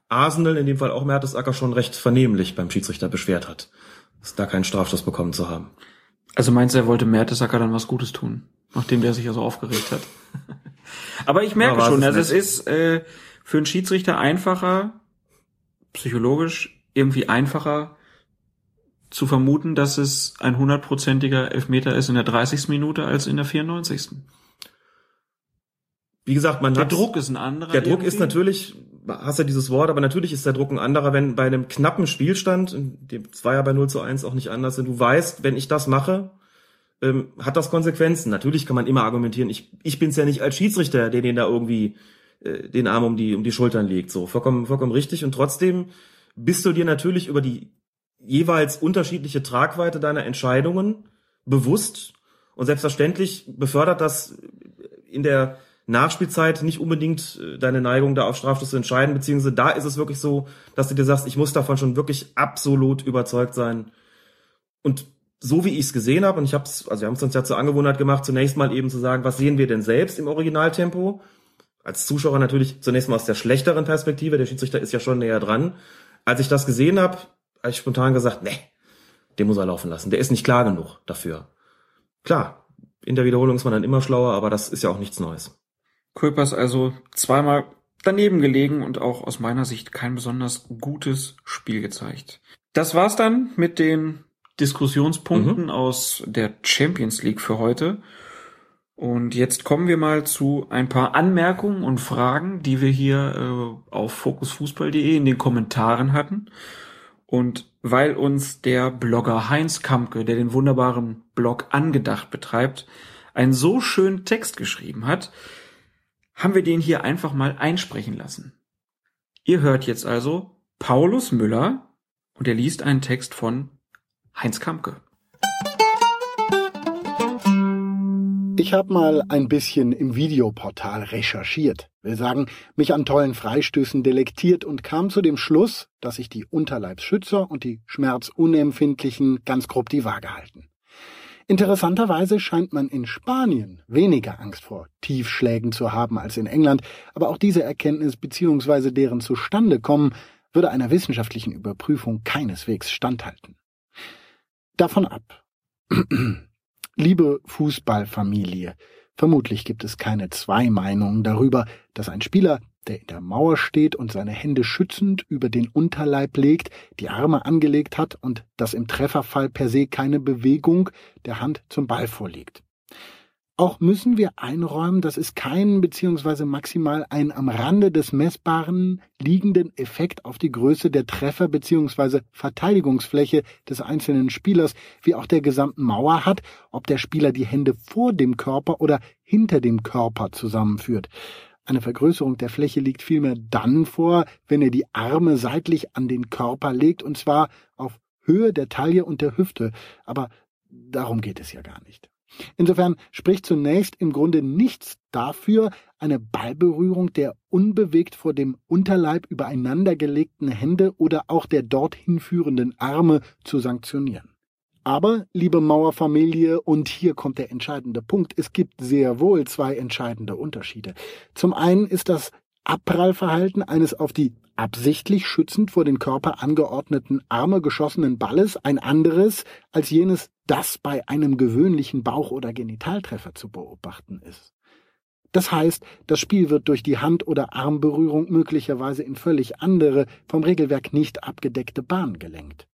Arsenal, in dem Fall auch Mertesacker, schon recht vernehmlich beim Schiedsrichter beschwert hat, dass da keinen Strafstoß bekommen zu haben. Also meinst du, er wollte Mertesacker dann was Gutes tun, nachdem der sich ja so aufgeregt hat? Aber ich merke Ja, schon, es also es ist äh, für einen Schiedsrichter einfacher, psychologisch irgendwie einfacher zu vermuten, dass es ein hundertprozentiger Elfmeter ist in der 30. Minute als in der 94. Wie gesagt, man Der hat Druck ist ein anderer. Der Druck irgendwie. ist natürlich, hast ja dieses Wort, aber natürlich ist der Druck ein anderer, wenn bei einem knappen Spielstand, dem war ja bei 0 zu 1 auch nicht anders, wenn du weißt, wenn ich das mache, ähm, hat das Konsequenzen. Natürlich kann man immer argumentieren, ich, ich bin's ja nicht als Schiedsrichter, der den da irgendwie äh, den Arm um die, um die Schultern legt. So, vollkommen, vollkommen richtig. Und trotzdem bist du dir natürlich über die jeweils unterschiedliche Tragweite deiner Entscheidungen bewusst und selbstverständlich befördert das in der Nachspielzeit nicht unbedingt äh, deine Neigung, da auf Strafstoß zu entscheiden, beziehungsweise da ist es wirklich so, dass du dir sagst, ich muss davon schon wirklich absolut überzeugt sein. Und so wie ich es gesehen habe, und ich habe es, also wir haben es uns ja zur Angewohnheit gemacht, zunächst mal eben zu sagen, was sehen wir denn selbst im Originaltempo? Als Zuschauer natürlich zunächst mal aus der schlechteren Perspektive, der Schiedsrichter ist ja schon näher dran. Als ich das gesehen habe, habe ich spontan gesagt, nee, den muss er laufen lassen. Der ist nicht klar genug dafür. Klar, in der Wiederholung ist man dann immer schlauer, aber das ist ja auch nichts Neues. Kuipers also zweimal daneben gelegen und auch aus meiner Sicht kein besonders gutes Spiel gezeigt. Das war's dann mit den Diskussionspunkten aus der Champions League für heute. Und jetzt kommen wir mal zu ein paar Anmerkungen und Fragen, die wir hier äh, auf fokusfußball.de in den Kommentaren hatten. Und weil uns der Blogger Heinz Kampke, der den wunderbaren Blog Angedacht betreibt, einen so schönen Text geschrieben hat, haben wir den hier einfach mal einsprechen lassen. Ihr hört jetzt also Paulus Müller und er liest einen Text von Heinz Kampke. Ich habe mal ein bisschen im Videoportal recherchiert, will sagen, mich an tollen Freistößen delektiert und kam zu dem Schluss, dass sich die Unterleibsschützer und die Schmerzunempfindlichen ganz grob die Waage halten. Interessanterweise scheint man in Spanien weniger Angst vor Tiefschlägen zu haben als in England, aber auch diese Erkenntnis bzw. deren Zustandekommen würde einer wissenschaftlichen Überprüfung keineswegs standhalten. Davon ab. Liebe Fußballfamilie, vermutlich gibt es keine zwei Meinungen darüber, dass ein Spieler, der in der Mauer steht und seine Hände schützend über den Unterleib legt, die Arme angelegt hat und dass im Trefferfall per se keine Bewegung der Hand zum Ball vorliegt. Auch müssen wir einräumen, dass es keinen bzw. maximal einen am Rande des Messbaren liegenden Effekt auf die Größe der Treffer bzw. Verteidigungsfläche des einzelnen Spielers wie auch der gesamten Mauer hat, ob der Spieler die Hände vor dem Körper oder hinter dem Körper zusammenführt. Eine Vergrößerung der Fläche liegt vielmehr dann vor, wenn er die Arme seitlich an den Körper legt, und zwar auf Höhe der Taille und der Hüfte. Aber darum geht es ja gar nicht. Insofern spricht zunächst im Grunde nichts dafür, eine Ballberührung der unbewegt vor dem Unterleib übereinander gelegten Hände oder auch der dorthin führenden Arme zu sanktionieren. Aber, liebe Mauerfamilie, und hier kommt der entscheidende Punkt, es gibt sehr wohl zwei entscheidende Unterschiede. Zum einen ist das Abprallverhalten eines auf die absichtlich schützend vor den Körper angeordneten Arme geschossenen Balles ein anderes als jenes, das bei einem gewöhnlichen Bauch- oder Genitaltreffer zu beobachten ist. Das heißt, das Spiel wird durch die Hand- oder Armberührung möglicherweise in völlig andere, vom Regelwerk nicht abgedeckte Bahn gelenkt.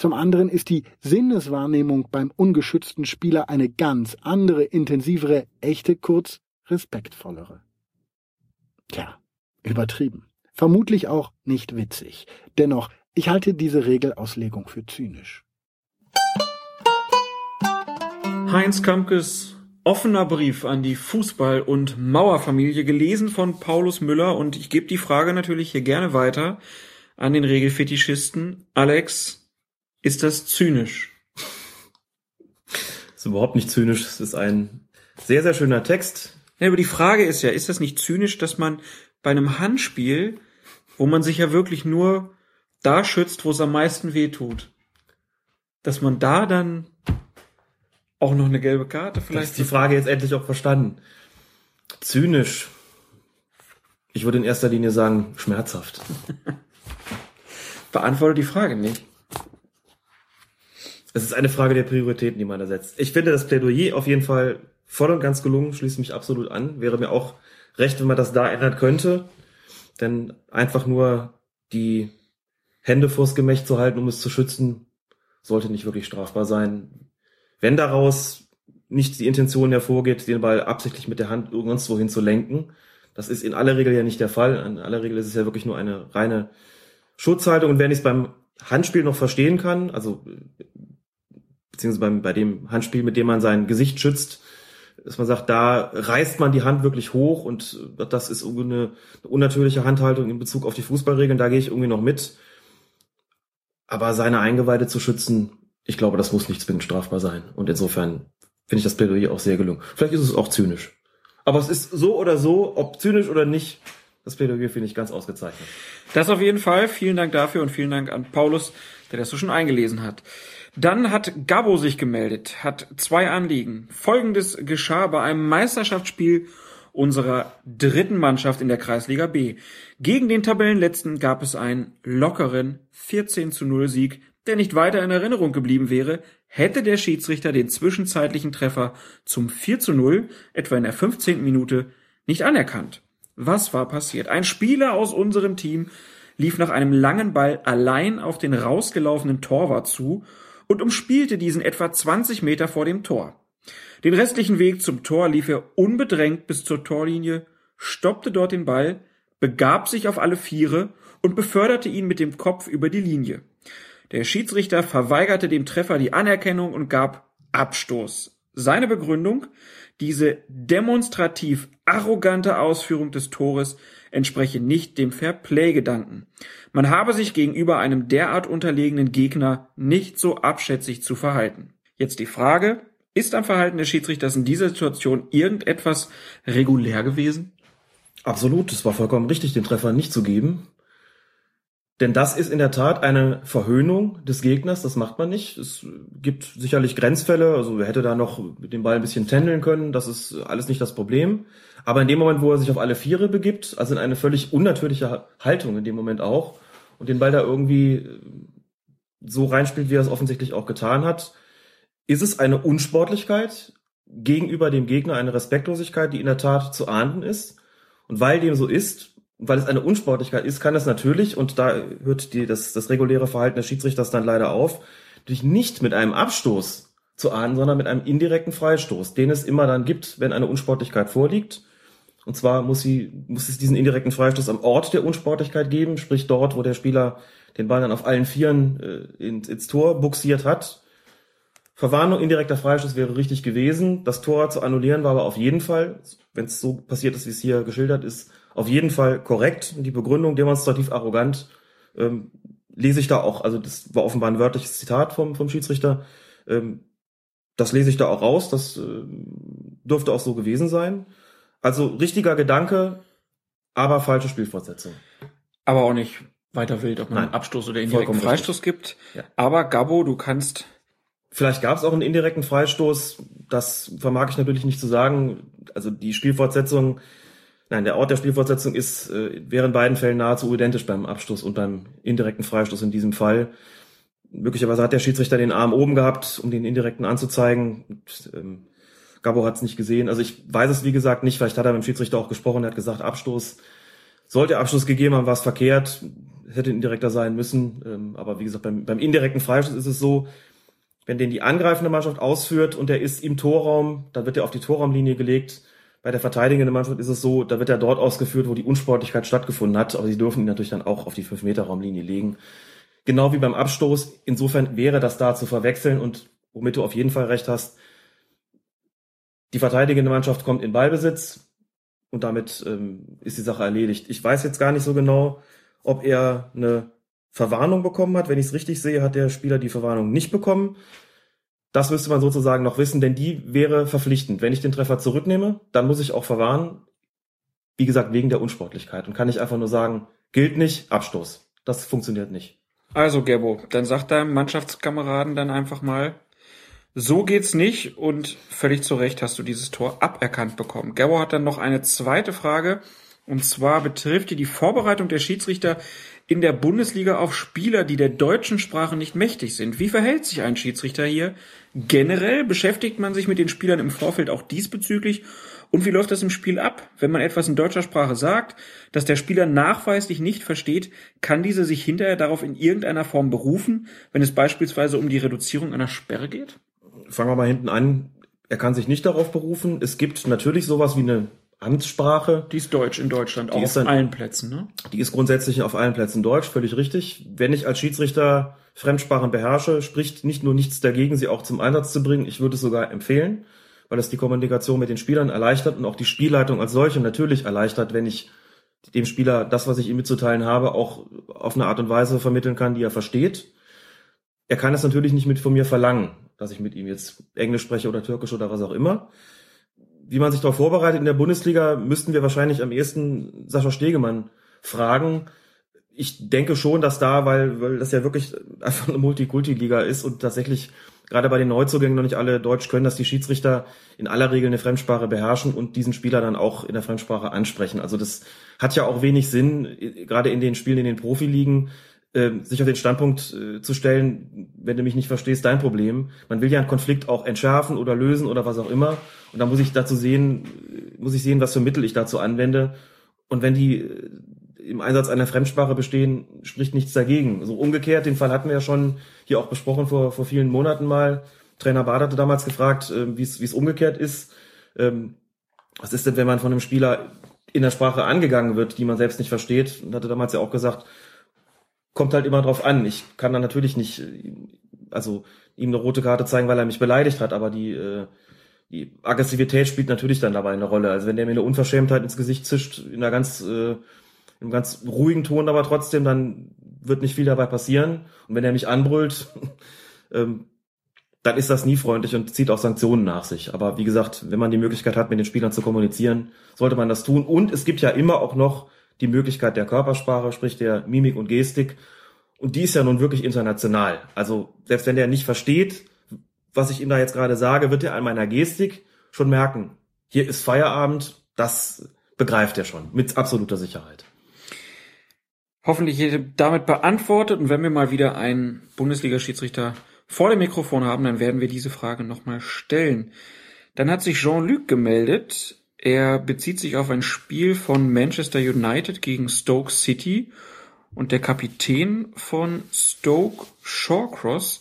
Zum anderen ist die Sinneswahrnehmung beim ungeschützten Spieler eine ganz andere, intensivere, echte, kurz respektvollere. Tja, übertrieben. Vermutlich auch nicht witzig. Dennoch, ich halte diese Regelauslegung für zynisch. Heinz Kampkes offener Brief an die Fußball- und Mauerfamilie, gelesen von Paulus Müller. Und ich gebe die Frage natürlich hier gerne weiter an den Regelfetischisten. Alex, ist das zynisch? Das ist überhaupt nicht zynisch. Es ist ein sehr, sehr schöner Text. Ja, aber die Frage ist ja, ist das nicht zynisch, dass man bei einem Handspiel, wo man sich ja wirklich nur da schützt, wo es am meisten weh tut, dass man da dann auch noch eine gelbe Karte Das vielleicht. ist die Frage jetzt endlich auch verstanden. Zynisch. Ich würde in erster Linie sagen, schmerzhaft. beantwortet die Frage nicht. Es ist eine Frage der Prioritäten, die man da setzt. Ich finde das Plädoyer auf jeden Fall voll und ganz gelungen, schließt mich absolut an. Wäre mir auch recht, wenn man das da ändern könnte. Denn einfach nur die Hände vors Gemächt zu halten, um es zu schützen, sollte nicht wirklich strafbar sein. Wenn daraus nicht die Intention hervorgeht, den Ball absichtlich mit der Hand irgendwas wohin zu lenken, das ist in aller Regel ja nicht der Fall. In aller Regel ist es ja wirklich nur eine reine Schutzhaltung. Und wenn ich es beim Handspiel noch verstehen kann, also beziehungsweise beim, bei dem Handspiel, mit dem man sein Gesicht schützt, dass man sagt, da reißt man die Hand wirklich hoch und das ist irgendwie eine unnatürliche Handhaltung in Bezug auf die Fußballregeln, da gehe ich irgendwie noch mit. Aber seine Eingeweide zu schützen, ich glaube, das muss nicht zwingend strafbar sein. Und insofern finde ich das Plädoyer auch sehr gelungen. Vielleicht ist es auch zynisch. Aber es ist so oder so, ob zynisch oder nicht, das Plädoyer finde ich ganz ausgezeichnet. Das auf jeden Fall. Vielen Dank dafür und vielen Dank an Paulus, der das so schon eingelesen hat. Dann hat Gabo sich gemeldet, hat zwei Anliegen. Folgendes geschah bei einem Meisterschaftsspiel unserer dritten Mannschaft in der Kreisliga B. Gegen den Tabellenletzten gab es einen lockeren 14 zu 0 Sieg, der nicht weiter in Erinnerung geblieben wäre, hätte der Schiedsrichter den zwischenzeitlichen Treffer zum 4 zu 0 etwa in der 15. Minute nicht anerkannt. Was war passiert? Ein Spieler aus unserem Team lief nach einem langen Ball allein auf den rausgelaufenen Torwart zu und umspielte diesen etwa 20 Meter vor dem Tor. Den restlichen Weg zum Tor lief er unbedrängt bis zur Torlinie, stoppte dort den Ball, begab sich auf alle Viere und beförderte ihn mit dem Kopf über die Linie. Der Schiedsrichter verweigerte dem Treffer die Anerkennung und gab Abstoß. Seine Begründung, diese demonstrativ arrogante Ausführung des Tores entspreche nicht dem Fairplay-Gedanken. Man habe sich gegenüber einem derart unterlegenen Gegner nicht so abschätzig zu verhalten. Jetzt die Frage, ist am Verhalten des Schiedsrichters in dieser Situation irgendetwas regulär gewesen? Absolut, es war vollkommen richtig, den Treffer nicht zu geben. Denn das ist in der Tat eine Verhöhnung des Gegners, das macht man nicht. Es gibt sicherlich Grenzfälle, also er hätte da noch mit dem Ball ein bisschen tändeln können, das ist alles nicht das Problem. Aber in dem Moment, wo er sich auf alle Viere begibt, also in eine völlig unnatürliche Haltung in dem Moment auch, und den Ball da irgendwie so reinspielt, wie er es offensichtlich auch getan hat, ist es eine Unsportlichkeit gegenüber dem Gegner, eine Respektlosigkeit, die in der Tat zu ahnden ist. Und weil dem so ist, weil es eine Unsportlichkeit ist, kann es natürlich, und da hört die, das, das reguläre Verhalten des Schiedsrichters dann leider auf, natürlich nicht mit einem Abstoß zu ahnen, sondern mit einem indirekten Freistoß, den es immer dann gibt, wenn eine Unsportlichkeit vorliegt. Und zwar muss, sie, muss es diesen indirekten Freistoß am Ort der Unsportlichkeit geben, sprich dort, wo der Spieler den Ball dann auf allen Vieren äh, ins, ins Tor buxiert hat. Verwarnung, indirekter Freistoß wäre richtig gewesen. Das Tor zu annullieren war aber auf jeden Fall, wenn es so passiert ist, wie es hier geschildert ist, auf jeden Fall korrekt. Die Begründung demonstrativ arrogant ähm, lese ich da auch, also das war offenbar ein wörtliches Zitat vom, vom Schiedsrichter. Ähm, das lese ich da auch raus, das äh, dürfte auch so gewesen sein. Also richtiger Gedanke, aber falsche Spielfortsetzung. Aber auch nicht weiter wild, ob man Nein. einen Abstoß oder indirekten Vollkommen Freistoß gibt. Ja. Aber Gabo, du kannst Vielleicht gab es auch einen indirekten Freistoß, das vermag ich natürlich nicht zu sagen. Also die Spielfortsetzung, nein, der Ort der Spielfortsetzung ist äh, während beiden Fällen nahezu identisch beim Abstoß und beim indirekten Freistoß in diesem Fall. Möglicherweise hat der Schiedsrichter den Arm oben gehabt, um den indirekten anzuzeigen. Und, ähm, Gabo hat es nicht gesehen. Also ich weiß es wie gesagt nicht. Vielleicht hat er mit dem Schiedsrichter auch gesprochen. Er hat gesagt, Abstoß. Sollte Abstoß gegeben haben, war es verkehrt. Hätte indirekter sein müssen. Ähm, aber wie gesagt, beim, beim indirekten Freistoß ist es so, wenn den die angreifende Mannschaft ausführt und der ist im Torraum, dann wird er auf die Torraumlinie gelegt. Bei der verteidigenden Mannschaft ist es so, da wird er dort ausgeführt, wo die Unsportlichkeit stattgefunden hat. Aber sie dürfen ihn natürlich dann auch auf die 5-Meter-Raumlinie legen. Genau wie beim Abstoß. Insofern wäre das da zu verwechseln und womit du auf jeden Fall recht hast, die verteidigende Mannschaft kommt in Ballbesitz und damit ähm, ist die Sache erledigt. Ich weiß jetzt gar nicht so genau, ob er eine Verwarnung bekommen hat. Wenn ich es richtig sehe, hat der Spieler die Verwarnung nicht bekommen. Das müsste man sozusagen noch wissen, denn die wäre verpflichtend. Wenn ich den Treffer zurücknehme, dann muss ich auch verwarnen. wie gesagt, wegen der Unsportlichkeit und kann ich einfach nur sagen, gilt nicht, Abstoß. Das funktioniert nicht. Also, Gerbo, dann sagt deinem Mannschaftskameraden dann einfach mal, so geht's nicht und völlig zu Recht hast du dieses Tor aberkannt bekommen. Gerbo hat dann noch eine zweite Frage und zwar betrifft die die Vorbereitung der Schiedsrichter in der Bundesliga auf Spieler, die der deutschen Sprache nicht mächtig sind. Wie verhält sich ein Schiedsrichter hier? Generell beschäftigt man sich mit den Spielern im Vorfeld auch diesbezüglich und wie läuft das im Spiel ab? Wenn man etwas in deutscher Sprache sagt, das der Spieler nachweislich nicht versteht, kann dieser sich hinterher darauf in irgendeiner Form berufen, wenn es beispielsweise um die Reduzierung einer Sperre geht? Fangen wir mal hinten an. Er kann sich nicht darauf berufen. Es gibt natürlich sowas wie eine Amtssprache. Die ist Deutsch in Deutschland, Die auch ist auf dann- allen Plätzen, ne? Die ist grundsätzlich auf allen Plätzen Deutsch, völlig richtig. Wenn ich als Schiedsrichter Fremdsprachen beherrsche, spricht nicht nur nichts dagegen, sie auch zum Einsatz zu bringen. Ich würde es sogar empfehlen, weil es die Kommunikation mit den Spielern erleichtert und auch die Spielleitung als solche natürlich erleichtert, wenn ich dem Spieler das, was ich ihm mitzuteilen habe, auch auf eine Art und Weise vermitteln kann, die er versteht. Er kann es natürlich nicht mit von mir verlangen, dass ich mit ihm jetzt Englisch spreche oder Türkisch oder was auch immer. Wie man sich darauf vorbereitet in der Bundesliga, müssten wir wahrscheinlich am ehesten Sascha Stegemann fragen. Ich denke schon, dass da, weil, weil das ja wirklich einfach eine Multikulti-Liga ist und tatsächlich gerade bei den Neuzugängen noch nicht alle Deutsch können, dass die Schiedsrichter in aller Regel eine Fremdsprache beherrschen und diesen Spieler dann auch in der Fremdsprache ansprechen. Also das hat ja auch wenig Sinn, gerade in den Spielen in den Profiligen, äh, sich auf den Standpunkt äh, zu stellen, wenn du mich nicht verstehst, dein Problem. Man will ja einen Konflikt auch entschärfen oder lösen oder was auch immer. Und da muss ich dazu sehen, muss ich sehen, was für Mittel ich dazu anwende. Und wenn die äh, im Einsatz einer Fremdsprache bestehen, spricht nichts dagegen. So umgekehrt, den Fall hatten wir ja schon hier auch besprochen vor, vor vielen Monaten mal. Trainer Bad hatte damals gefragt, äh, wie es wie es umgekehrt ist. Ähm, was ist denn, wenn man von einem Spieler in der Sprache angegangen wird, die man selbst nicht versteht? Und hatte damals ja auch gesagt, kommt halt immer drauf an. Ich kann dann natürlich nicht, äh, also ihm eine rote Karte zeigen, weil er mich beleidigt hat, aber die, äh, die Aggressivität spielt natürlich dann dabei eine Rolle. Also wenn der mir eine Unverschämtheit ins Gesicht zischt, in einer ganz, äh, einem ganz ruhigen Ton, aber trotzdem, dann wird nicht viel dabei passieren. Und wenn er mich anbrüllt, ähm, dann ist das nie freundlich und zieht auch Sanktionen nach sich. Aber wie gesagt, wenn man die Möglichkeit hat, mit den Spielern zu kommunizieren, sollte man das tun. Und es gibt ja immer auch noch die Möglichkeit der Körpersprache, sprich der Mimik und Gestik. Und die ist ja nun wirklich international. Also selbst wenn der nicht versteht, was ich ihm da jetzt gerade sage, wird er an meiner Gestik schon merken, hier ist Feierabend, das begreift er schon, mit absoluter Sicherheit. Hoffentlich damit beantwortet. Und wenn wir mal wieder einen Bundesliga-Schiedsrichter vor dem Mikrofon haben, dann werden wir diese Frage nochmal stellen. Dann hat sich Jean-Luc gemeldet. Er bezieht sich auf ein Spiel von Manchester United gegen Stoke City. Und der Kapitän von Stoke, Shawcross,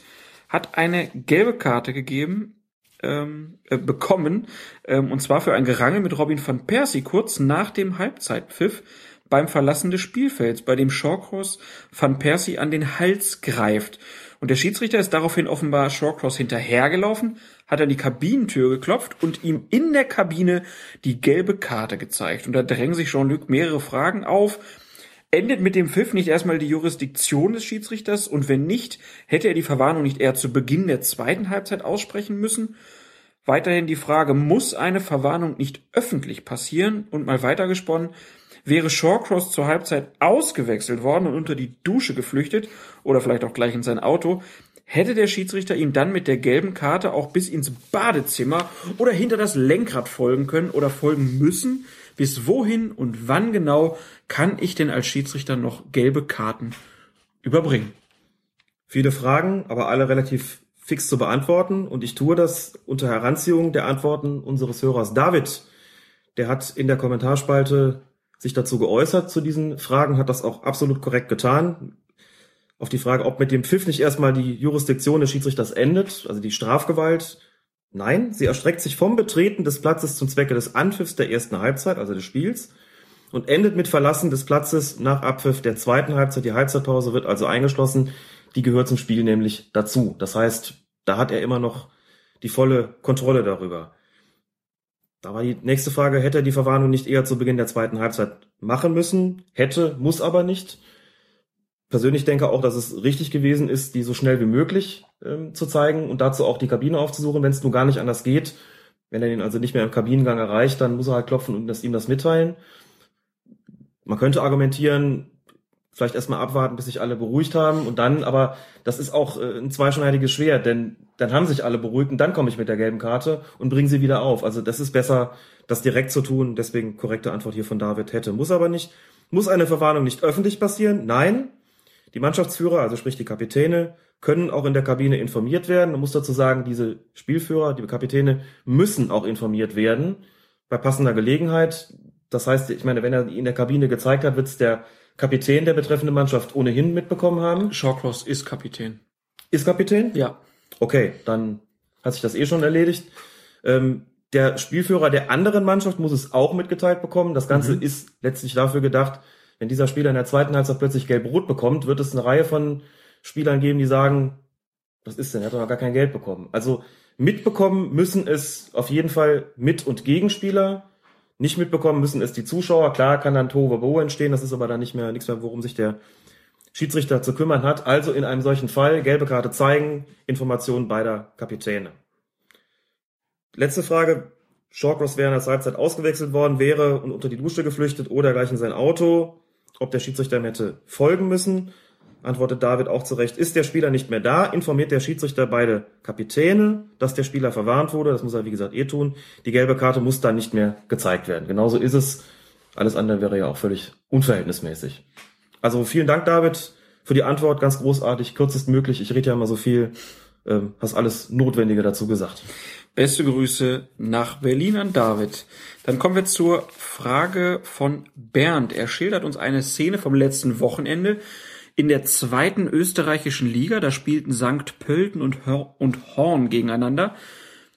hat eine gelbe Karte gegeben, ähm, äh, bekommen, ähm, und zwar für ein Gerangel mit Robin van Persie kurz nach dem Halbzeitpfiff beim Verlassen des Spielfelds, bei dem Shawcross van Persie an den Hals greift. Und der Schiedsrichter ist daraufhin offenbar Shawcross hinterhergelaufen, hat an die Kabinentür geklopft und ihm in der Kabine die gelbe Karte gezeigt. Und da drängen sich Jean-Luc mehrere Fragen auf. Endet mit dem Pfiff nicht erstmal die Jurisdiktion des Schiedsrichters und wenn nicht, hätte er die Verwarnung nicht eher zu Beginn der zweiten Halbzeit aussprechen müssen? Weiterhin die Frage, muss eine Verwarnung nicht öffentlich passieren? Und mal weitergesponnen, wäre Shawcross zur Halbzeit ausgewechselt worden und unter die Dusche geflüchtet oder vielleicht auch gleich in sein Auto, hätte der Schiedsrichter ihm dann mit der gelben Karte auch bis ins Badezimmer oder hinter das Lenkrad folgen können oder folgen müssen? Bis wohin und wann genau kann ich denn als Schiedsrichter noch gelbe Karten überbringen? Viele Fragen, aber alle relativ fix zu beantworten. Und ich tue das unter Heranziehung der Antworten unseres Hörers David. Der hat in der Kommentarspalte sich dazu geäußert zu diesen Fragen, hat das auch absolut korrekt getan. Auf die Frage, ob mit dem Pfiff nicht erstmal die Jurisdiktion des Schiedsrichters endet, also die Strafgewalt. Nein, sie erstreckt sich vom Betreten des Platzes zum Zwecke des Anpfiffs der ersten Halbzeit, also des Spiels, und endet mit Verlassen des Platzes nach Abpfiff der zweiten Halbzeit. Die Halbzeitpause wird also eingeschlossen. Die gehört zum Spiel nämlich dazu. Das heißt, da hat er immer noch die volle Kontrolle darüber. Da war die nächste Frage, hätte er die Verwarnung nicht eher zu Beginn der zweiten Halbzeit machen müssen? Hätte, muss aber nicht. Persönlich denke auch, dass es richtig gewesen ist, die so schnell wie möglich ähm, zu zeigen und dazu auch die Kabine aufzusuchen, wenn es nun gar nicht anders geht. Wenn er ihn also nicht mehr im Kabinengang erreicht, dann muss er halt klopfen und das, ihm das mitteilen. Man könnte argumentieren, vielleicht erstmal abwarten, bis sich alle beruhigt haben und dann, aber das ist auch äh, ein zweischneidiges Schwert, denn dann haben sich alle beruhigt und dann komme ich mit der gelben Karte und bringe sie wieder auf. Also das ist besser, das direkt zu tun. Deswegen korrekte Antwort hier von David hätte. Muss aber nicht. Muss eine Verwarnung nicht öffentlich passieren? Nein. Die Mannschaftsführer, also sprich die Kapitäne, können auch in der Kabine informiert werden. Man muss dazu sagen, diese Spielführer, die Kapitäne müssen auch informiert werden bei passender Gelegenheit. Das heißt, ich meine, wenn er in der Kabine gezeigt hat, wird es der Kapitän der betreffenden Mannschaft ohnehin mitbekommen haben. Shawcross ist Kapitän. Ist Kapitän? Ja. Okay, dann hat sich das eh schon erledigt. Ähm, der Spielführer der anderen Mannschaft muss es auch mitgeteilt bekommen. Das Ganze mhm. ist letztlich dafür gedacht, wenn dieser Spieler in der zweiten Halbzeit plötzlich gelb-rot bekommt, wird es eine Reihe von Spielern geben, die sagen, was ist denn, er hat doch gar kein Geld bekommen. Also mitbekommen müssen es auf jeden Fall Mit- und Gegenspieler. Nicht mitbekommen müssen es die Zuschauer. Klar kann dann Tove entstehen, das ist aber dann nicht mehr nichts mehr, worum sich der Schiedsrichter zu kümmern hat. Also in einem solchen Fall gelbe Karte zeigen, Informationen beider Kapitäne. Letzte Frage. Shawcross wäre in der Halbzeit ausgewechselt worden, wäre und unter die Dusche geflüchtet oder gleich in sein Auto. Ob der Schiedsrichter ihm hätte folgen müssen, antwortet David auch zurecht. Ist der Spieler nicht mehr da, informiert der Schiedsrichter beide Kapitäne, dass der Spieler verwarnt wurde. Das muss er, wie gesagt, eh tun. Die gelbe Karte muss dann nicht mehr gezeigt werden. Genauso ist es. Alles andere wäre ja auch völlig unverhältnismäßig. Also vielen Dank, David, für die Antwort. Ganz großartig, kürzestmöglich. Ich rede ja immer so viel. Ähm, hast alles Notwendige dazu gesagt. Beste Grüße nach Berlin an David. Dann kommen wir zur Frage von Bernd. Er schildert uns eine Szene vom letzten Wochenende in der zweiten österreichischen Liga. Da spielten St. Pölten und, und Horn gegeneinander.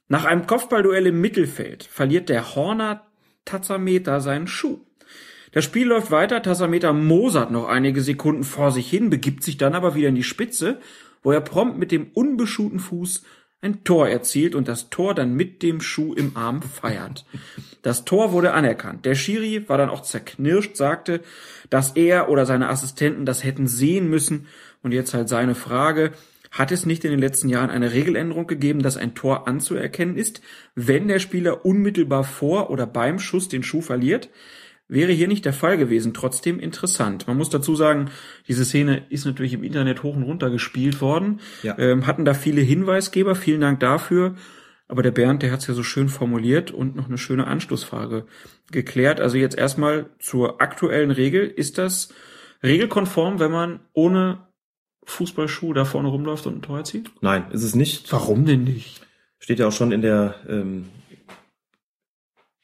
Nach einem Kopfballduell im Mittelfeld verliert der Horner Tazameter seinen Schuh. Das Spiel läuft weiter, Tasameter mosert noch einige Sekunden vor sich hin, begibt sich dann aber wieder in die Spitze, wo er prompt mit dem unbeschuhten Fuß ein Tor erzielt und das Tor dann mit dem Schuh im Arm feiert. Das Tor wurde anerkannt. Der Schiri war dann auch zerknirscht, sagte, dass er oder seine Assistenten das hätten sehen müssen. Und jetzt halt seine Frage, hat es nicht in den letzten Jahren eine Regeländerung gegeben, dass ein Tor anzuerkennen ist, wenn der Spieler unmittelbar vor oder beim Schuss den Schuh verliert? Wäre hier nicht der Fall gewesen, trotzdem interessant. Man muss dazu sagen, diese Szene ist natürlich im Internet hoch und runter gespielt worden, ja. ähm, hatten da viele Hinweisgeber, vielen Dank dafür. Aber der Bernd, der hat es ja so schön formuliert und noch eine schöne Anschlussfrage geklärt. Also jetzt erstmal zur aktuellen Regel. Ist das regelkonform, wenn man ohne Fußballschuh da vorne rumläuft und ein Tor erzielt? Nein, ist es nicht. Warum denn nicht? Steht ja auch schon in der ähm,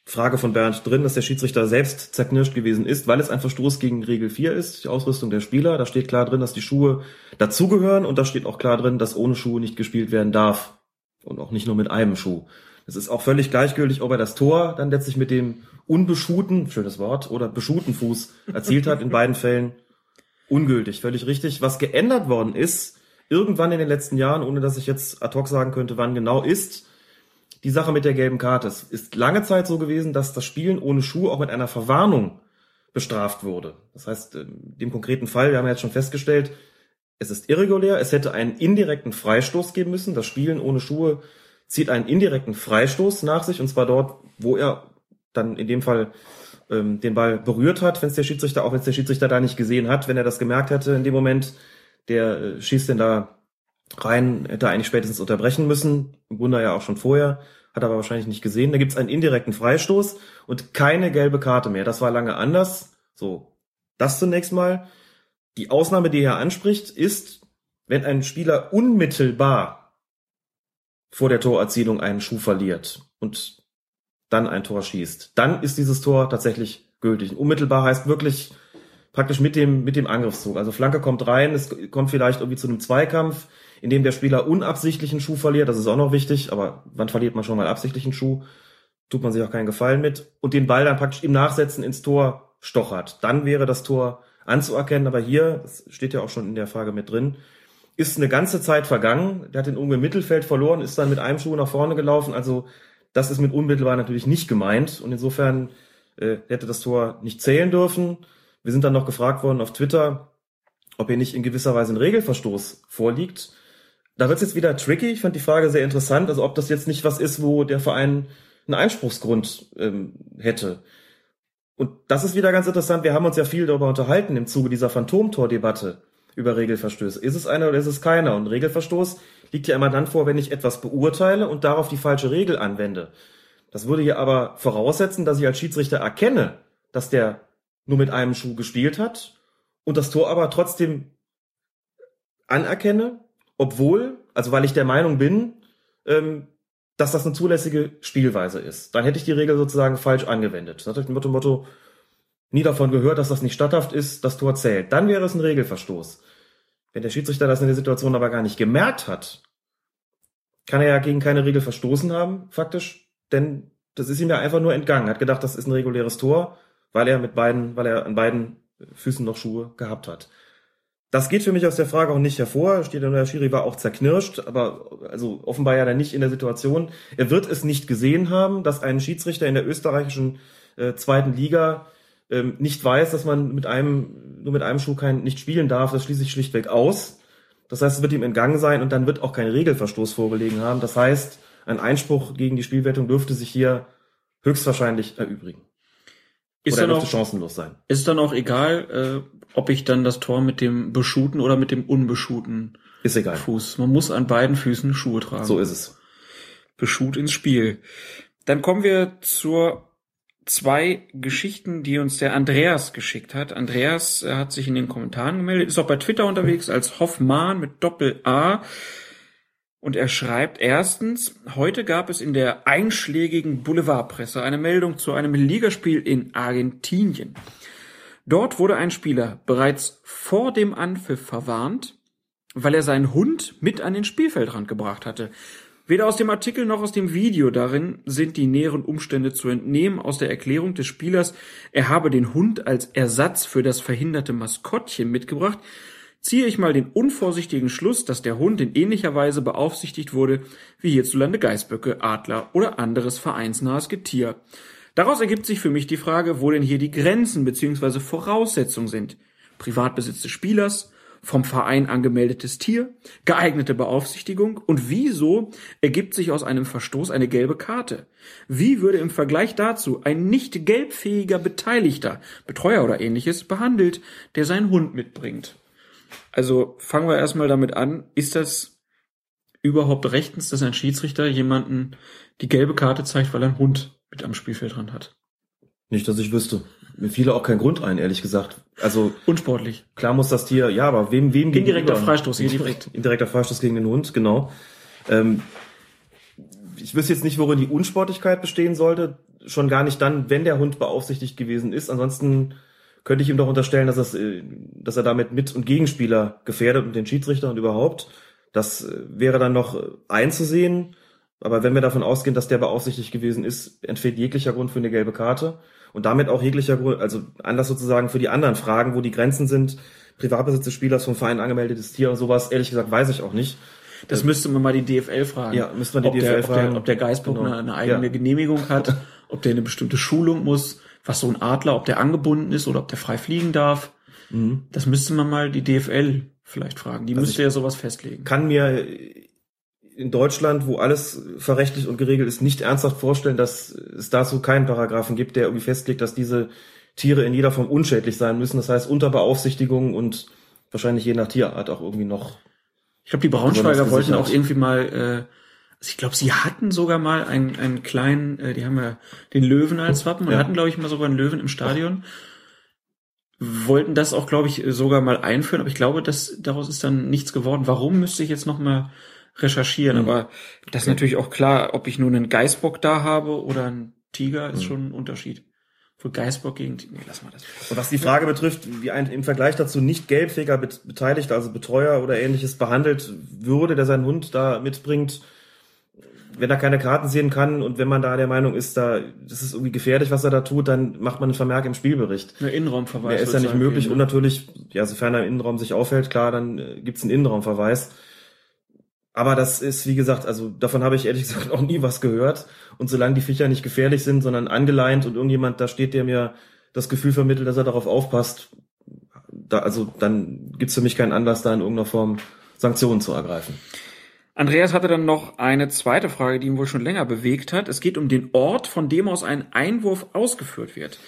Frage von Bernd drin, dass der Schiedsrichter selbst zerknirscht gewesen ist, weil es ein Verstoß gegen Regel 4 ist, die Ausrüstung der Spieler. Da steht klar drin, dass die Schuhe dazugehören und da steht auch klar drin, dass ohne Schuhe nicht gespielt werden darf. Und auch nicht nur mit einem Schuh. Es ist auch völlig gleichgültig, ob er das Tor dann letztlich mit dem unbeschuhten, schönes Wort, oder beschuhten Fuß erzielt hat. In beiden Fällen ungültig, völlig richtig. Was geändert worden ist, irgendwann in den letzten Jahren, ohne dass ich jetzt ad hoc sagen könnte, wann genau ist, die Sache mit der gelben Karte. Es ist lange Zeit so gewesen, dass das Spielen ohne Schuh auch mit einer Verwarnung bestraft wurde. Das heißt, in dem konkreten Fall, wir haben ja jetzt schon festgestellt, es ist irregulär, es hätte einen indirekten Freistoß geben müssen. Das Spielen ohne Schuhe zieht einen indirekten Freistoß nach sich, und zwar dort, wo er dann in dem Fall ähm, den Ball berührt hat, wenn es der Schiedsrichter, auch wenn es der Schiedsrichter da nicht gesehen hat, wenn er das gemerkt hätte in dem Moment, der äh, schießt denn da rein, hätte eigentlich spätestens unterbrechen müssen. Wunder ja auch schon vorher, hat aber wahrscheinlich nicht gesehen. Da gibt es einen indirekten Freistoß und keine gelbe Karte mehr. Das war lange anders. So, das zunächst mal. Die Ausnahme, die er anspricht, ist, wenn ein Spieler unmittelbar vor der Torerzielung einen Schuh verliert und dann ein Tor schießt, dann ist dieses Tor tatsächlich gültig. Unmittelbar heißt wirklich praktisch mit dem, mit dem Angriffszug. Also Flanke kommt rein, es kommt vielleicht irgendwie zu einem Zweikampf, in dem der Spieler unabsichtlichen Schuh verliert, das ist auch noch wichtig, aber wann verliert man schon mal absichtlichen Schuh? Tut man sich auch keinen Gefallen mit. Und den Ball dann praktisch im Nachsetzen ins Tor stochert. Dann wäre das Tor anzuerkennen, aber hier, das steht ja auch schon in der Frage mit drin, ist eine ganze Zeit vergangen. Der hat den irgendwo im Mittelfeld verloren, ist dann mit einem Schuh nach vorne gelaufen. Also das ist mit unmittelbar natürlich nicht gemeint. Und insofern äh, hätte das Tor nicht zählen dürfen. Wir sind dann noch gefragt worden auf Twitter, ob hier nicht in gewisser Weise ein Regelverstoß vorliegt. Da wird es jetzt wieder tricky. Ich fand die Frage sehr interessant. Also ob das jetzt nicht was ist, wo der Verein einen Einspruchsgrund ähm, hätte. Und das ist wieder ganz interessant. Wir haben uns ja viel darüber unterhalten im Zuge dieser Phantomtor-Debatte über Regelverstöße. Ist es einer oder ist es keiner? Und Regelverstoß liegt ja immer dann vor, wenn ich etwas beurteile und darauf die falsche Regel anwende. Das würde hier aber voraussetzen, dass ich als Schiedsrichter erkenne, dass der nur mit einem Schuh gespielt hat und das Tor aber trotzdem anerkenne, obwohl, also weil ich der Meinung bin, ähm, dass das eine zulässige Spielweise ist. Dann hätte ich die Regel sozusagen falsch angewendet. Das hat Motto, Motto, nie davon gehört, dass das nicht statthaft ist, das Tor zählt. Dann wäre es ein Regelverstoß. Wenn der Schiedsrichter das in der Situation aber gar nicht gemerkt hat, kann er ja gegen keine Regel verstoßen haben, faktisch, denn das ist ihm ja einfach nur entgangen. Hat gedacht, das ist ein reguläres Tor, weil er mit beiden, weil er an beiden Füßen noch Schuhe gehabt hat. Das geht für mich aus der Frage auch nicht hervor. Steht der Schiri war auch zerknirscht, aber also offenbar ja dann nicht in der Situation. Er wird es nicht gesehen haben, dass ein Schiedsrichter in der österreichischen äh, zweiten Liga ähm, nicht weiß, dass man mit einem nur mit einem Schuh kein nicht spielen darf. Das schließe ich schlichtweg aus. Das heißt, es wird ihm entgangen sein und dann wird auch kein Regelverstoß vorgelegen haben. Das heißt, ein Einspruch gegen die Spielwertung dürfte sich hier höchstwahrscheinlich erübrigen. Ist Oder er dürfte auch, chancenlos sein. ist dann auch egal, äh, ob ich dann das Tor mit dem beschuten oder mit dem unbeschuten Ist egal. Fuß. Man muss an beiden Füßen Schuhe tragen. So ist es. beschut ins Spiel. Dann kommen wir zur zwei Geschichten, die uns der Andreas geschickt hat. Andreas äh, hat sich in den Kommentaren gemeldet, ist auch bei Twitter unterwegs als Hoffmann mit Doppel A. Und er schreibt erstens, heute gab es in der einschlägigen Boulevardpresse eine Meldung zu einem Ligaspiel in Argentinien. Dort wurde ein Spieler bereits vor dem Anpfiff verwarnt, weil er seinen Hund mit an den Spielfeldrand gebracht hatte. Weder aus dem Artikel noch aus dem Video darin sind die näheren Umstände zu entnehmen. Aus der Erklärung des Spielers, er habe den Hund als Ersatz für das verhinderte Maskottchen mitgebracht, ziehe ich mal den unvorsichtigen Schluss, dass der Hund in ähnlicher Weise beaufsichtigt wurde wie hierzulande Geißböcke, Adler oder anderes vereinsnahes Getier. Daraus ergibt sich für mich die Frage, wo denn hier die Grenzen bzw. Voraussetzungen sind. Privatbesitz des Spielers, vom Verein angemeldetes Tier, geeignete Beaufsichtigung und wieso ergibt sich aus einem Verstoß eine gelbe Karte? Wie würde im Vergleich dazu ein nicht gelbfähiger Beteiligter, Betreuer oder ähnliches behandelt, der seinen Hund mitbringt? Also fangen wir erstmal damit an, ist das überhaupt rechtens, dass ein Schiedsrichter jemanden die gelbe Karte zeigt, weil er einen Hund mit am Spielfeldrand hat? Nicht, dass ich wüsste. Mir fiel auch kein Grund ein, ehrlich gesagt. Also Unsportlich. klar muss das Tier, ja, aber wem, wem Indirekter? Freistoß, hier direkt. Indirekter Freistoß gegen den Hund, genau. Ähm, ich wüsste jetzt nicht, worin die Unsportlichkeit bestehen sollte. Schon gar nicht dann, wenn der Hund beaufsichtigt gewesen ist. Ansonsten könnte ich ihm doch unterstellen, dass, das, äh, dass er damit Mit- und Gegenspieler gefährdet und den Schiedsrichter und überhaupt. Das äh, wäre dann noch äh, einzusehen. Aber wenn wir davon ausgehen, dass der beaufsichtigt gewesen ist, entfällt jeglicher Grund für eine gelbe Karte. Und damit auch jeglicher Grund, also anders sozusagen für die anderen Fragen, wo die Grenzen sind, Privatbesitz des Spielers vom Verein angemeldetes Tier und sowas, ehrlich gesagt, weiß ich auch nicht. Das müsste man mal die DFL fragen. Ja, müsste man die ob DFL der, fragen. Ob der, ob der Geisbock Genau. eine, eine eigene Ja. Genehmigung hat, ob der eine bestimmte Schulung muss, was so ein Adler, ob der angebunden ist oder ob der frei fliegen darf. Das müsste man mal die DFL vielleicht fragen. Die müsste ich- ja sowas festlegen. kann mir in Deutschland, wo alles verrechtlicht und geregelt ist, nicht ernsthaft vorstellen, dass es dazu keinen Paragraphen gibt, der irgendwie festlegt, dass diese Tiere in jeder Form unschädlich sein müssen. Das heißt, unter Beaufsichtigung und wahrscheinlich je nach Tierart auch irgendwie noch. Ich glaube, die Braunschweiger wollten auch irgendwie mal, äh, also ich glaube, sie hatten sogar mal einen, einen kleinen, äh, die haben ja den Löwen als Wappen und Ja. hatten, glaube ich, mal sogar einen Löwen im Stadion. Wollten das auch, glaube ich, sogar mal einführen, aber ich glaube, dass daraus ist dann nichts geworden. Warum müsste ich jetzt noch mal recherchieren? Mhm. Aber das ist natürlich auch klar, ob ich nur einen Geißbock da habe oder einen Tiger, Mhm. ist schon ein Unterschied. Für Geißbock gegen, nee, lass mal das. Und was die Frage betrifft, wie ein im Vergleich dazu nicht gelbfähiger Bet- Beteiligter, also Betreuer oder ähnliches behandelt würde, der seinen Hund da mitbringt, wenn er keine Karten sehen kann und wenn man da der Meinung ist, da das ist irgendwie gefährlich, was er da tut, dann macht man einen Vermerk im Spielbericht. Eine Innenraumverweis. Der ist ja nicht möglich geben, und ne? natürlich, ja, sofern er im Innenraum sich aufhält, klar, dann äh, gibt's einen Innenraumverweis. Aber das ist, wie gesagt, also davon habe ich ehrlich gesagt auch nie was gehört. Und solange die Viecher nicht gefährlich sind, sondern angeleint und irgendjemand da steht, der mir das Gefühl vermittelt, dass er darauf aufpasst, da, also dann gibt's für mich keinen Anlass, da in irgendeiner Form Sanktionen zu ergreifen. Andreas hatte dann noch eine zweite Frage, die ihn wohl schon länger bewegt hat. Es geht um den Ort, von dem aus ein Einwurf ausgeführt wird.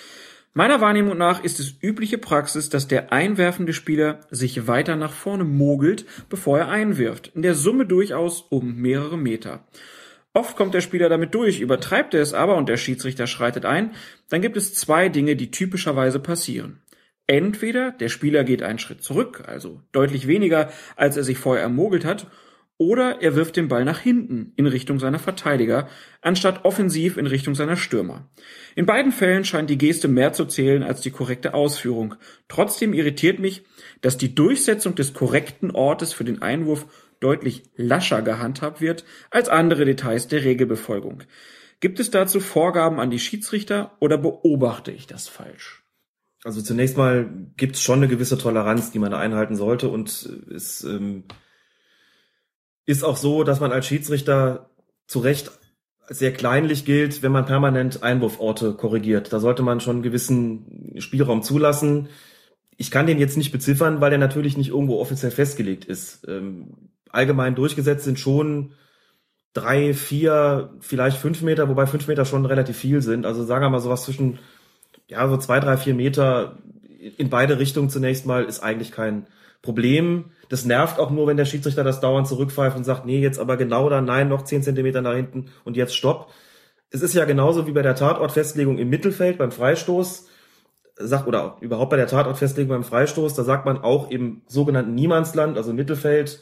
Meiner Wahrnehmung nach ist es übliche Praxis, dass der einwerfende Spieler sich weiter nach vorne mogelt, bevor er einwirft. In der Summe durchaus um mehrere Meter. Oft kommt der Spieler damit durch, übertreibt er es aber und der Schiedsrichter schreitet ein, dann gibt es zwei Dinge, die typischerweise passieren. Entweder der Spieler geht einen Schritt zurück, also deutlich weniger, als er sich vorher ermogelt hat, oder er wirft den Ball nach hinten in Richtung seiner Verteidiger, anstatt offensiv in Richtung seiner Stürmer. In beiden Fällen scheint die Geste mehr zu zählen als die korrekte Ausführung. Trotzdem irritiert mich, dass die Durchsetzung des korrekten Ortes für den Einwurf deutlich lascher gehandhabt wird als andere Details der Regelbefolgung. Gibt es dazu Vorgaben an die Schiedsrichter oder beobachte ich das falsch? Also zunächst mal gibt es schon eine gewisse Toleranz, die man einhalten sollte und es ähm, ist auch so, dass man als Schiedsrichter zu Recht sehr kleinlich gilt, wenn man permanent Einwurforte korrigiert. Da sollte man schon einen gewissen Spielraum zulassen. Ich kann den jetzt nicht beziffern, weil der natürlich nicht irgendwo offiziell festgelegt ist. Ähm, allgemein durchgesetzt sind schon drei, vier, vielleicht fünf Meter, wobei fünf Meter schon relativ viel sind. Also sagen wir mal sowas zwischen, ja, so zwei, drei, vier Meter in beide Richtungen zunächst mal ist eigentlich kein Problem. Das nervt auch nur, wenn der Schiedsrichter das dauernd zurückpfeift und sagt, nee, jetzt aber genau da, nein, noch zehn Zentimeter nach hinten und jetzt stopp. Es ist ja genauso wie bei der Tatortfestlegung im Mittelfeld beim Freistoß, sagt, oder überhaupt bei der Tatortfestlegung beim Freistoß, da sagt man auch im sogenannten Niemandsland, also im Mittelfeld,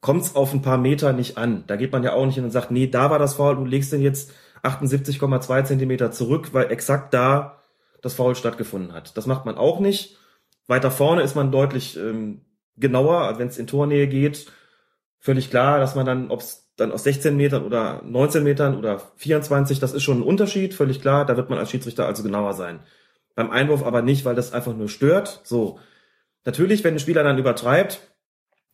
kommt es auf ein paar Meter nicht an. Da geht man ja auch nicht hin und sagt, nee, da war das Foul, du legst den jetzt 78,2 Zentimeter zurück, weil exakt da das Foul stattgefunden hat. Das macht man auch nicht. Weiter vorne ist man deutlich ähm, genauer, wenn es in Tornähe geht, völlig klar, dass man dann, ob es dann aus 16 Metern oder 19 Metern oder 24, das ist schon ein Unterschied, völlig klar, da wird man als Schiedsrichter also genauer sein. Beim Einwurf aber nicht, weil das einfach nur stört. So. Natürlich, wenn ein Spieler dann übertreibt,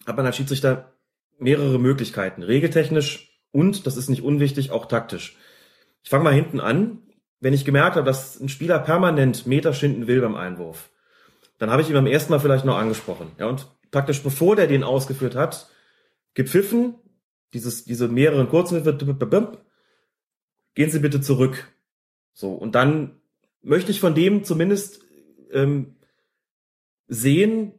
hat man als Schiedsrichter mehrere Möglichkeiten, regeltechnisch und, das ist nicht unwichtig, auch taktisch. Ich fange mal hinten an. Wenn ich gemerkt habe, dass ein Spieler permanent Meter schinden will beim Einwurf, dann habe ich ihn beim ersten Mal vielleicht noch angesprochen. Ja, und praktisch bevor der den ausgeführt hat, gepfiffen, dieses, diese mehreren kurzen, gehen Sie bitte zurück. So, und dann möchte ich von dem zumindest ähm, sehen,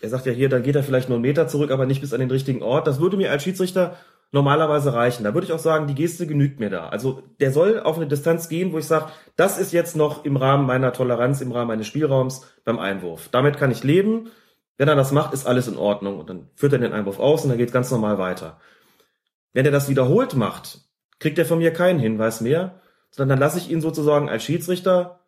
er sagt ja hier, dann geht er vielleicht nur einen Meter zurück, aber nicht bis an den richtigen Ort. Das würde mir als Schiedsrichter normalerweise reichen. Da würde ich auch sagen, die Geste genügt mir da. Also der soll auf eine Distanz gehen, wo ich sage, das ist jetzt noch im Rahmen meiner Toleranz, im Rahmen meines Spielraums beim Einwurf. Damit kann ich leben. Wenn er das macht, ist alles in Ordnung und dann führt er den Einwurf aus und dann geht ganz normal weiter. Wenn er das wiederholt macht, kriegt er von mir keinen Hinweis mehr, sondern dann lasse ich ihn sozusagen als Schiedsrichter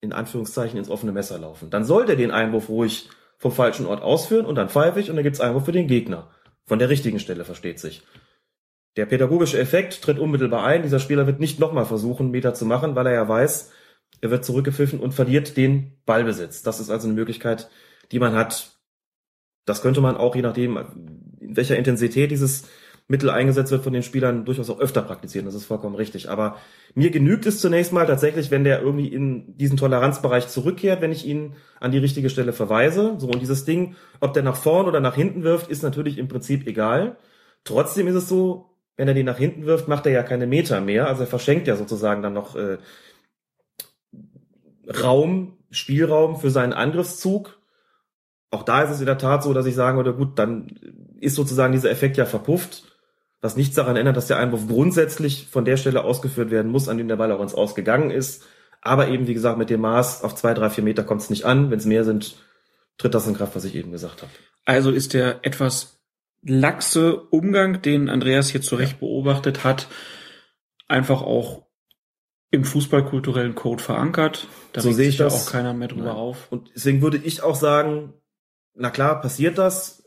in Anführungszeichen ins offene Messer laufen. Dann soll der den Einwurf ruhig vom falschen Ort ausführen und dann pfeife ich und dann gibt's Einwurf für den Gegner. Von der richtigen Stelle, versteht sich. Der pädagogische Effekt tritt unmittelbar ein. Dieser Spieler wird nicht nochmal versuchen, Meter zu machen, weil er ja weiß, er wird zurückgepfiffen und verliert den Ballbesitz. Das ist also eine Möglichkeit, die man hat. Das könnte man auch, je nachdem, in welcher Intensität dieses Mittel eingesetzt wird von den Spielern, durchaus auch öfter praktizieren. Das ist vollkommen richtig. Aber mir genügt es zunächst mal tatsächlich, wenn der irgendwie in diesen Toleranzbereich zurückkehrt, wenn ich ihn an die richtige Stelle verweise. So, und dieses Ding, ob der nach vorn oder nach hinten wirft, ist natürlich im Prinzip egal. Trotzdem ist es so, wenn er den nach hinten wirft, macht er ja keine Meter mehr. Also er verschenkt ja sozusagen dann noch äh, Raum, Spielraum für seinen Angriffszug auch da ist es in der Tat so, dass ich sagen würde, gut, dann ist sozusagen dieser Effekt ja verpufft, was nichts daran ändert, dass der Einwurf grundsätzlich von der Stelle ausgeführt werden muss, an dem der Ball auch ins Ausgegangen ist. Aber eben, wie gesagt, mit dem Maß auf zwei, drei, vier Meter kommt es nicht an. Wenn es mehr sind, tritt das in Kraft, was ich eben gesagt habe. Also ist der etwas laxe Umgang, den Andreas hier zu Recht ja. beobachtet hat, einfach auch im fußballkulturellen Code verankert. Da so sehe ich das. auch keiner mehr drüber Nein. auf. Und deswegen würde ich auch sagen, na klar, passiert das.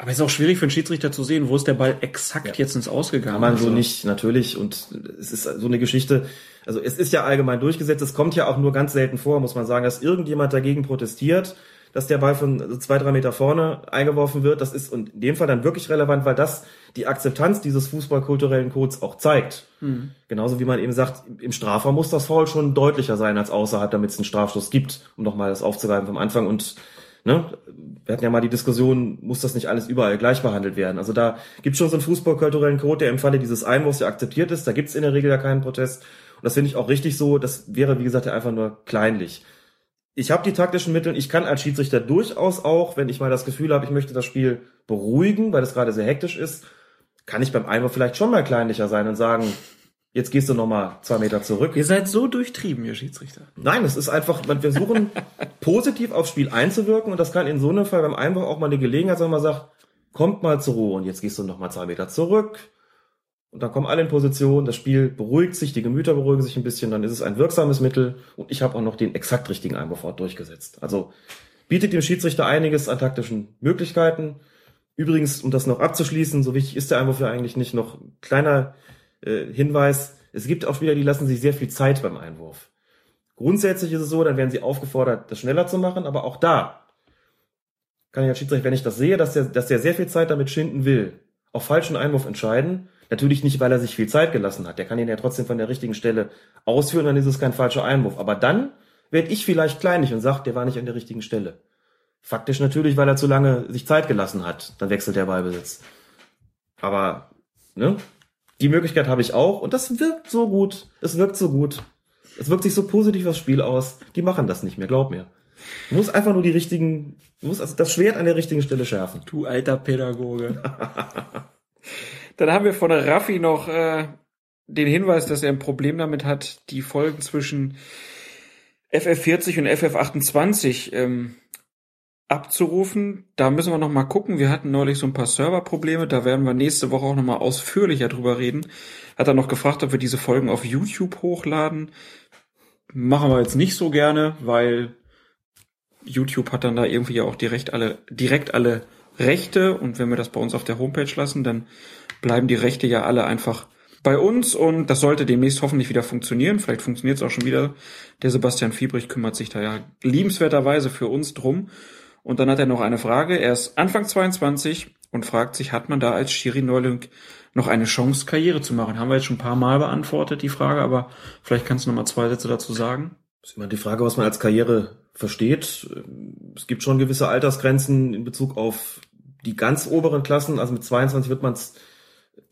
Aber es ist auch schwierig für einen Schiedsrichter zu sehen, wo ist der Ball exakt ja. jetzt ins Ausgegangen. Kann man so also nicht, natürlich. Und es ist so eine Geschichte. Also es ist ja allgemein durchgesetzt. Es kommt ja auch nur ganz selten vor, muss man sagen, dass irgendjemand dagegen protestiert, dass der Ball von zwei, drei Meter vorne eingeworfen wird. Das ist in dem Fall dann wirklich relevant, weil das die Akzeptanz dieses fußballkulturellen Codes auch zeigt. Mhm. Genauso wie man eben sagt, im Strafraum muss das Foul schon deutlicher sein als außerhalb, damit es einen Strafstoß gibt, um nochmal das aufzugreifen vom Anfang. Und Ne? Wir hatten ja mal die Diskussion, muss das nicht alles überall gleich behandelt werden? Also da gibt schon so einen fußballkulturellen Code, der im Falle dieses Einwurfs ja akzeptiert ist. Da gibt es in der Regel ja keinen Protest. Und das finde ich auch richtig so. Das wäre, wie gesagt, ja einfach nur kleinlich. Ich habe die taktischen Mittel. Ich kann als Schiedsrichter durchaus auch, wenn ich mal das Gefühl habe, ich möchte das Spiel beruhigen, weil es gerade sehr hektisch ist, kann ich beim Einwurf vielleicht schon mal kleinlicher sein und sagen, jetzt gehst du noch mal zwei Meter zurück. Ihr seid so durchtrieben, ihr Schiedsrichter. Nein, es ist einfach, wir versuchen positiv aufs Spiel einzuwirken und das kann in so einem Fall beim Einwurf auch mal eine Gelegenheit sein, wenn man sagt, kommt mal zur Ruhe und jetzt gehst du noch mal zwei Meter zurück und dann kommen alle in Position, das Spiel beruhigt sich, die Gemüter beruhigen sich ein bisschen, dann ist es ein wirksames Mittel und ich habe auch noch den exakt richtigen Einwurfort durchgesetzt. Also bietet dem Schiedsrichter einiges an taktischen Möglichkeiten. Übrigens, um das noch abzuschließen, so wichtig ist der Einwurf ja eigentlich nicht, noch kleiner äh, Hinweis, es gibt auch Spieler, die lassen sich sehr viel Zeit beim Einwurf. Grundsätzlich ist es so, dann werden sie aufgefordert, das schneller zu machen, aber auch da kann ich als Schiedsrichter, wenn ich das sehe, dass der, dass der sehr viel Zeit damit schinden will, auf falschen Einwurf entscheiden. Natürlich nicht, weil er sich viel Zeit gelassen hat. Der kann ihn ja trotzdem von der richtigen Stelle ausführen, dann ist es kein falscher Einwurf. Aber dann werde ich vielleicht kleinlich und sage, der war nicht an der richtigen Stelle. Faktisch natürlich, weil er zu lange sich Zeit gelassen hat. Dann wechselt der Ballbesitz. Aber, ne? Die Möglichkeit habe ich auch und das wirkt so gut. Es wirkt so gut. Es wirkt sich so positiv aufs Spiel aus. Die machen das nicht mehr, glaub mir. Du musst einfach nur die richtigen, du musst also das Schwert an der richtigen Stelle schärfen. Du alter Pädagoge. Dann haben wir von Raffi noch äh, den Hinweis, dass er ein Problem damit hat, die Folgen zwischen FF40 und FF28 ähm, abzurufen. Da müssen wir noch mal gucken. Wir hatten neulich so ein paar Serverprobleme. Da werden wir nächste Woche auch noch mal ausführlicher drüber reden. Hat er noch gefragt, ob wir diese Folgen auf YouTube hochladen. Machen wir jetzt nicht so gerne, weil YouTube hat dann da irgendwie ja auch direkt alle, direkt alle Rechte. Und wenn wir das bei uns auf der Homepage lassen, dann bleiben die Rechte ja alle einfach bei uns und das sollte demnächst hoffentlich wieder funktionieren. Vielleicht funktioniert es auch schon wieder. Der Sebastian Fiebrich kümmert sich da ja liebenswerterweise für uns drum. Und dann hat er noch eine Frage. Er ist Anfang 22 und fragt sich, hat man da als Schiri-Neuling noch eine Chance, Karriere zu machen? Haben wir jetzt schon ein paar Mal beantwortet, die Frage, aber vielleicht kannst du noch mal zwei Sätze dazu sagen. Das ist immer die Frage, was man als Karriere versteht. Es gibt schon gewisse Altersgrenzen in Bezug auf die ganz oberen Klassen. Also mit 22 wird man es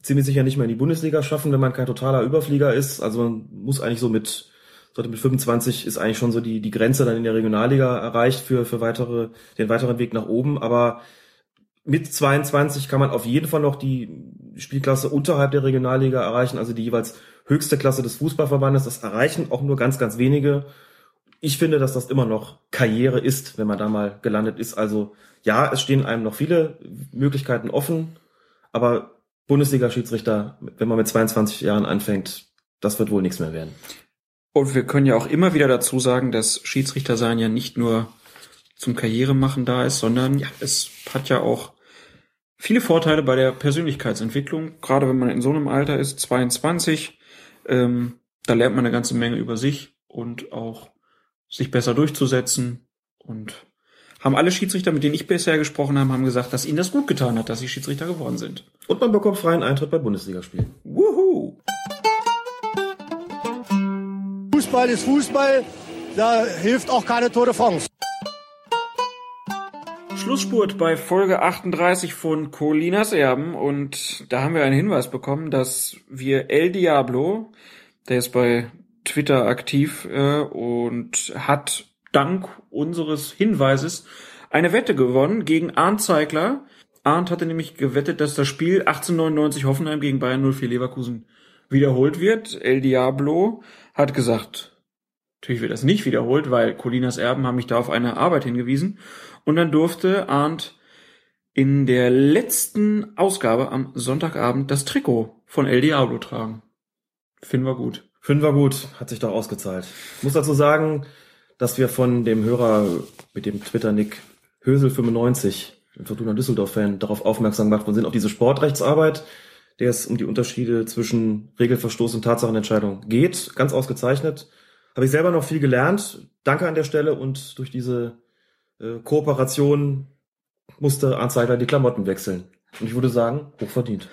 ziemlich sicher nicht mehr in die Bundesliga schaffen, wenn man kein totaler Überflieger ist. Also man muss eigentlich so mit sollte mit 25 ist eigentlich schon so die, die Grenze dann in der Regionalliga erreicht für, für weitere, den weiteren Weg nach oben. Aber mit 22 kann man auf jeden Fall noch die Spielklasse unterhalb der Regionalliga erreichen, also die jeweils höchste Klasse des Fußballverbandes. Das erreichen auch nur ganz, ganz wenige. Ich finde, dass das immer noch Karriere ist, wenn man da mal gelandet ist. Also ja, es stehen einem noch viele Möglichkeiten offen, aber Bundesliga-Schiedsrichter, wenn man mit 22 Jahren anfängt, das wird wohl nichts mehr werden. Und wir können ja auch immer wieder dazu sagen, dass Schiedsrichter sein ja nicht nur zum Karrieremachen da ist, sondern ja, es hat ja auch viele Vorteile bei der Persönlichkeitsentwicklung. Gerade wenn man in so einem Alter ist, 22, ähm, da lernt man eine ganze Menge über sich und auch sich besser durchzusetzen. Und haben alle Schiedsrichter, mit denen ich bisher gesprochen habe, haben gesagt, dass ihnen das gut getan hat, dass sie Schiedsrichter geworden sind. Und man bekommt freien Eintritt bei Bundesligaspielen. Wuhu! Fußball ist Fußball, da hilft auch keine Tour de. Schlussspurt bei Folge 38 von Colinas Erben und da haben wir einen Hinweis bekommen, dass wir El Diablo, der ist bei Twitter aktiv äh, und hat dank unseres Hinweises eine Wette gewonnen gegen Arndt Zeigler. Arndt hatte nämlich gewettet, dass das Spiel 1899 Hoffenheim gegen Bayern 04 Leverkusen wiederholt wird. El Diablo hat gesagt, natürlich wird das nicht wiederholt, weil Colinas Erben haben mich da auf eine Arbeit hingewiesen. Und dann durfte Arndt in der letzten Ausgabe am Sonntagabend das Trikot von El Diablo tragen. Finden wir gut. Finden wir gut, hat sich doch ausgezahlt. Ich muss dazu sagen, dass wir von dem Hörer mit dem Twitter-Nick Hösel95, ein Fortuna Düsseldorf-Fan, darauf aufmerksam gemacht worden sind, auf diese Sportrechtsarbeit, der es um die Unterschiede zwischen Regelverstoß und Tatsachenentscheidung geht. Ganz ausgezeichnet. Habe ich selber noch viel gelernt. Danke an der Stelle und durch diese äh, Kooperation musste Arndt Seidler die Klamotten wechseln. Und ich würde sagen, hochverdient.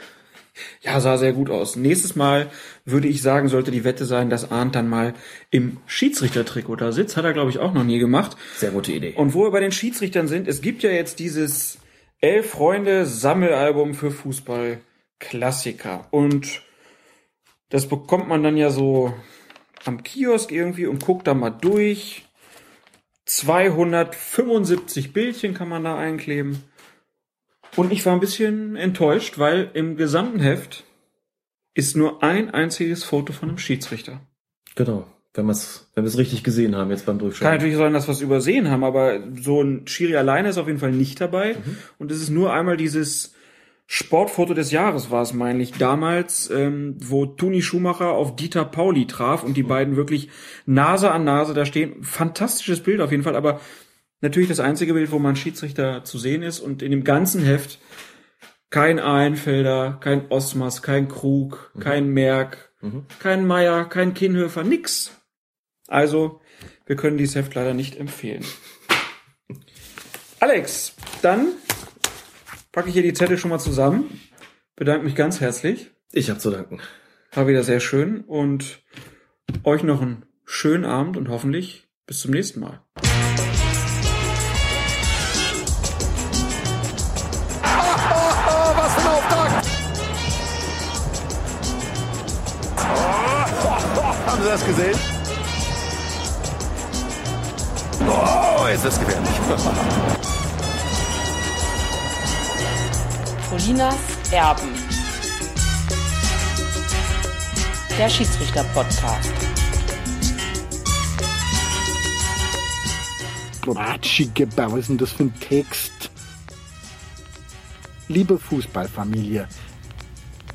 Ja, sah sehr gut aus. Nächstes Mal würde ich sagen, sollte die Wette sein, dass Arndt dann mal im Schiedsrichtertrikot da sitzt. Hat er, glaube ich, auch noch nie gemacht. Sehr gute Idee. Und wo wir bei den Schiedsrichtern sind, es gibt ja jetzt dieses Elf Freunde Sammelalbum für Fußball Klassiker. Und das bekommt man dann ja so am Kiosk irgendwie und guck da mal durch. 275 Bildchen kann man da einkleben. Und ich war ein bisschen enttäuscht, weil im gesamten Heft ist nur ein einziges Foto von einem Schiedsrichter. Genau. Wenn, wir's, wenn wir es richtig gesehen haben jetzt beim Kann Durchschauen. natürlich sein, dass wir es übersehen haben, aber so ein Schiri alleine ist auf jeden Fall nicht dabei. Und es ist nur einmal dieses Sportfoto des Jahres war es, meine ich, damals, ähm, wo Toni Schumacher auf Dieter Pauli traf und die beiden wirklich Nase an Nase da stehen. Fantastisches Bild auf jeden Fall, aber natürlich das einzige Bild, wo man Schiedsrichter zu sehen ist und in dem ganzen Heft kein Einfelder, kein Osmas, kein Krug, kein Merck, kein Meier, kein Kienhöfer, nix. Also, wir können dieses Heft leider nicht empfehlen. Alex, dann packe ich hier die Zettel schon mal zusammen. Bedanke mich ganz herzlich. Ich habe zu danken. War wieder sehr schön und euch noch einen schönen Abend und hoffentlich bis zum nächsten Mal. Oh, was für ein Auftakt! Haben Sie das gesehen? Oh, ist das gefährlich. Colinas Erben. Der Schiedsrichter-Podcast. Ratschige, was ist das für ein Text? Liebe Fußballfamilie.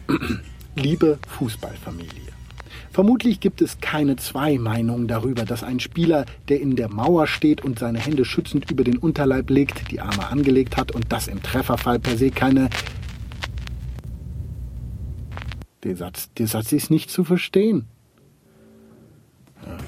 Liebe Fußballfamilie. Vermutlich gibt es keine zwei Meinungen darüber, dass ein Spieler, der in der Mauer steht und seine Hände schützend über den Unterleib legt, die Arme angelegt hat und das im Trefferfall per se keine der Satz, der Satz ist nicht zu verstehen. Ja.